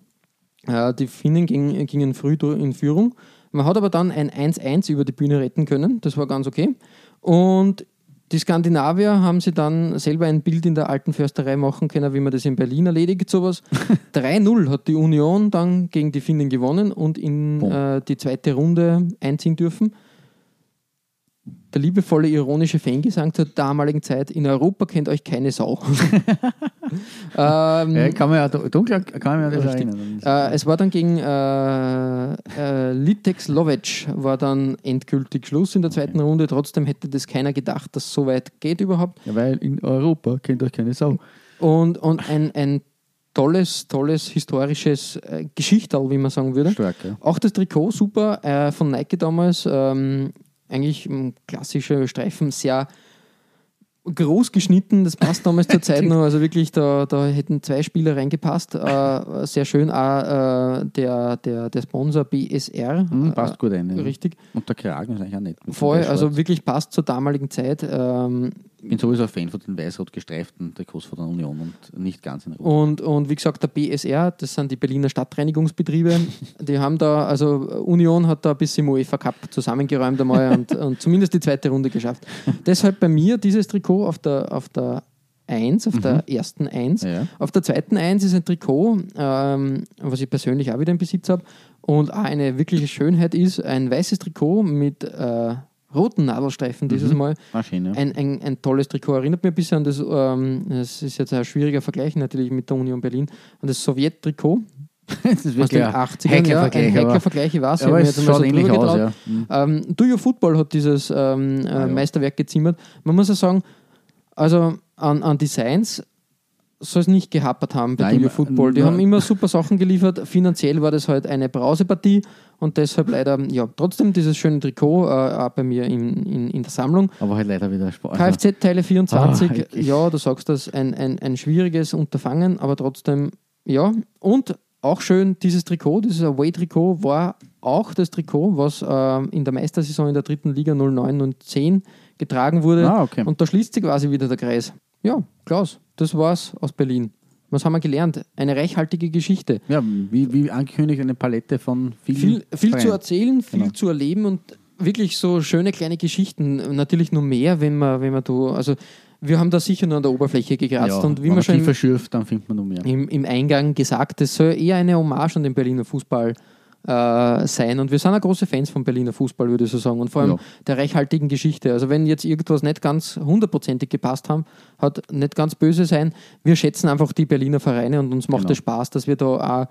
Die Finnen ging, gingen früh in Führung. Man hat aber dann ein 1-1 über die Bühne retten können. Das war ganz okay. Und die Skandinavier haben sie dann selber ein Bild in der alten Försterei machen können, wie man das in Berlin erledigt, sowas. 3-0 hat die Union dann gegen die Finnen gewonnen und in äh, die zweite Runde einziehen dürfen. Der liebevolle, ironische Fangesang zur damaligen Zeit, in Europa kennt euch keine Sau. ähm, Ja, kann man ja dunkel kann man ja das erinnern. Äh, es war dann gegen äh, äh, Litex Lovec war dann endgültig Schluss in der zweiten Runde. Trotzdem hätte das keiner gedacht, dass es so weit geht überhaupt. Ja, weil in Europa kennt euch keine Sau. Und, und ein, ein tolles, tolles historisches äh, Geschichterl, wie man sagen würde. Stark, ja. Auch das Trikot super äh, von Nike damals. Ähm, eigentlich ein klassischer Streifen, sehr groß geschnitten. Das passt damals zur Zeit noch. Also wirklich, da, da hätten zwei Spieler reingepasst. Äh, sehr schön. Auch äh, der, der, der Sponsor BSR. Hm, passt äh, gut ein. Ja. Richtig. Und der Kragen ist eigentlich auch nett. Voll, also wirklich passt zur damaligen Zeit. Ähm, Ich bin sowieso ein Fan von den weiß-rot gestreiften Trikots von der Union und nicht ganz in Rot. Und, und wie gesagt, der BSR, das sind die Berliner Stadtreinigungsbetriebe, die haben da, also Union hat da ein bisschen im UEFA Cup zusammengeräumt einmal und, und zumindest die zweite Runde geschafft. Deshalb bei mir dieses Trikot auf der, auf der 1, auf der ersten 1. Ja. Auf der zweiten 1 ist ein Trikot, ähm, was ich persönlich auch wieder im Besitz habe und auch eine wirkliche Schönheit ist, ein weißes Trikot mit äh, roten Nadelstreifen dieses Mal. Ah, schön, ja. Ein, ein, ein tolles Trikot. Erinnert mich ein bisschen an das, ähm, das ist jetzt ein schwieriger Vergleich natürlich mit der Union Berlin, an das Sowjet-Trikot das ist aus den 80ern. Ja, ein Hackervergleich, ich weiß, ich habe mir jetzt mal so drüber getraut. Ja. Hm. Ähm, Do Your Football hat dieses ähm, äh, ja. Meisterwerk gezimmert. Man muss ja sagen, also an, an Designs soll es nicht gehappert haben bei Nein, immer- Football. Die nur- haben immer super Sachen geliefert. Finanziell war das halt eine Brausepartie und deshalb leider, ja, trotzdem dieses schöne Trikot äh, auch bei mir in, in, in der Sammlung. aber halt leider wieder Sport. Kfz-Teile 24, Ah, ja, du sagst das, ein, ein, ein schwieriges Unterfangen, aber trotzdem, ja. Und auch schön, dieses Trikot, dieses Away-Trikot, war auch das Trikot, was ähm, in der Meistersaison in der dritten Liga 09 und 10 getragen wurde. Ah, okay. Und da schließt sich quasi wieder der Kreis. Ja, Klaus, das war's aus Berlin. Was haben wir gelernt? Eine reichhaltige Geschichte. ja, wie, wie angekündigt, eine Palette von vielen Viel, viel zu erzählen, viel Genau. zu erleben und wirklich so schöne kleine Geschichten. Natürlich nur mehr, wenn man, wenn man da, also wir haben da sicher nur an der Oberfläche gekratzt ja, und wie wenn man man schon tiefer im, schürft, dann findet man noch mehr. im, im Eingang gesagt, es soll eher eine Hommage an den Berliner Fußball äh, sein. Und wir sind auch große Fans vom Berliner Fußball, würde ich so sagen. Und vor allem Ja. der reichhaltigen Geschichte. Also wenn jetzt irgendwas nicht ganz hundertprozentig gepasst haben, hat nicht ganz böse sein. Wir schätzen einfach die Berliner Vereine und uns macht Genau. es Spaß, dass wir da auch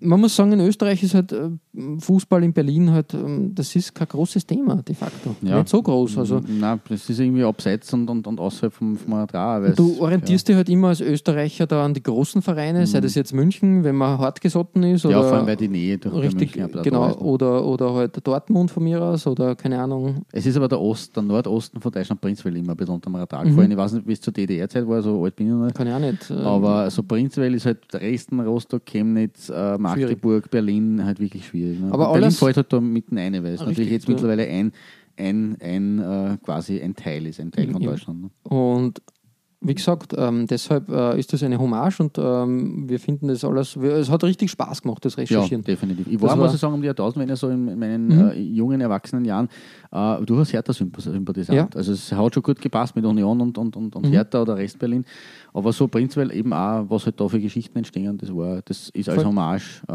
man muss sagen, in Österreich ist halt äh, Fußball in Berlin halt, ähm, das ist kein großes Thema de facto. Ja. Nicht so groß. Also Nein, das ist irgendwie abseits und, und, und außerhalb vom, vom Radar. Du orientierst dich halt immer als Österreicher da an die großen Vereine, sei das jetzt München, wenn man hart gesotten ist, ja, oder ja, vor allem weil die Nähe durch richtig, München genau, ist. oder, oder halt Dortmund von mir aus, oder keine Ahnung. Es ist aber der Ost, der Nordosten von Deutschland, Prinzwell, immer ein bisschen unter dem Radar Mhm. gefallen. Ich weiß nicht, wie es zur DDR-Zeit war, so alt bin ich noch nicht. Kann ich auch nicht. äh, Aber so Prinzwell ist halt Dresden, Rostock, Chemnitz, äh, Magdeburg, Berlin halt wirklich schwierig. Ne? Aber Berlin fällt halt da mitten rein, weil es Richtig, natürlich jetzt ja. mittlerweile ein, ein, ein äh, quasi ein Teil ist, ein Teil von Ja. Deutschland. Ne? Und wie gesagt, ähm, deshalb äh, ist das eine Hommage und ähm, wir finden das alles, wir, es hat richtig Spaß gemacht, das Ja, Recherchieren. definitiv. Ich Das war, war- muss ich sagen, um die Jahrtausend, wenn ich so in, in meinen Mhm. äh, jungen, erwachsenen Jahren äh, durchaus Hertha-Sympathisant. Ja. Also es hat schon gut gepasst mit Union und, und, und, und Mhm. Hertha oder Rest-Berlin. Aber so prinzipiell eben auch, was halt da für Geschichten entstehen, das, war, das ist als Voll. Hommage äh,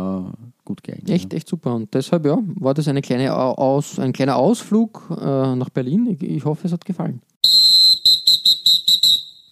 gut geeignet. Echt, echt super. Und deshalb, ja, war das eine kleine Au- Aus, ein kleiner Ausflug äh, nach Berlin. Ich, ich hoffe, es hat gefallen.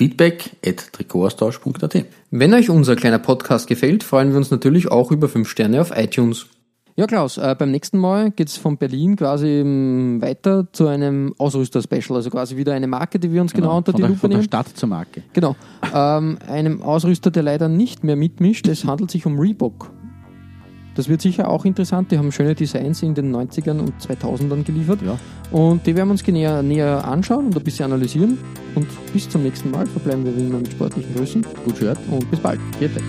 Feedback at Wenn euch unser kleiner Podcast gefällt, freuen wir uns natürlich auch über 5 Sterne auf iTunes. Ja, Klaus, äh, beim nächsten Mal geht es von Berlin quasi ähm, weiter zu einem Ausrüster-Special, also quasi wieder eine Marke, die wir uns genau, unter von die der, Lupe von der nehmen. Stadt zur Marke. Genau. Ähm, einem Ausrüster, der leider nicht mehr mitmischt. Es handelt sich um Reebok. Das wird sicher auch interessant. Die haben schöne Designs in den 90ern und 2000ern geliefert. Ja. Und die werden wir uns näher, näher anschauen und ein bisschen analysieren. Und bis zum nächsten Mal verbleiben wir wie immer mit sportlichen Grüßen Gut gehört. und bis bald. Vierte.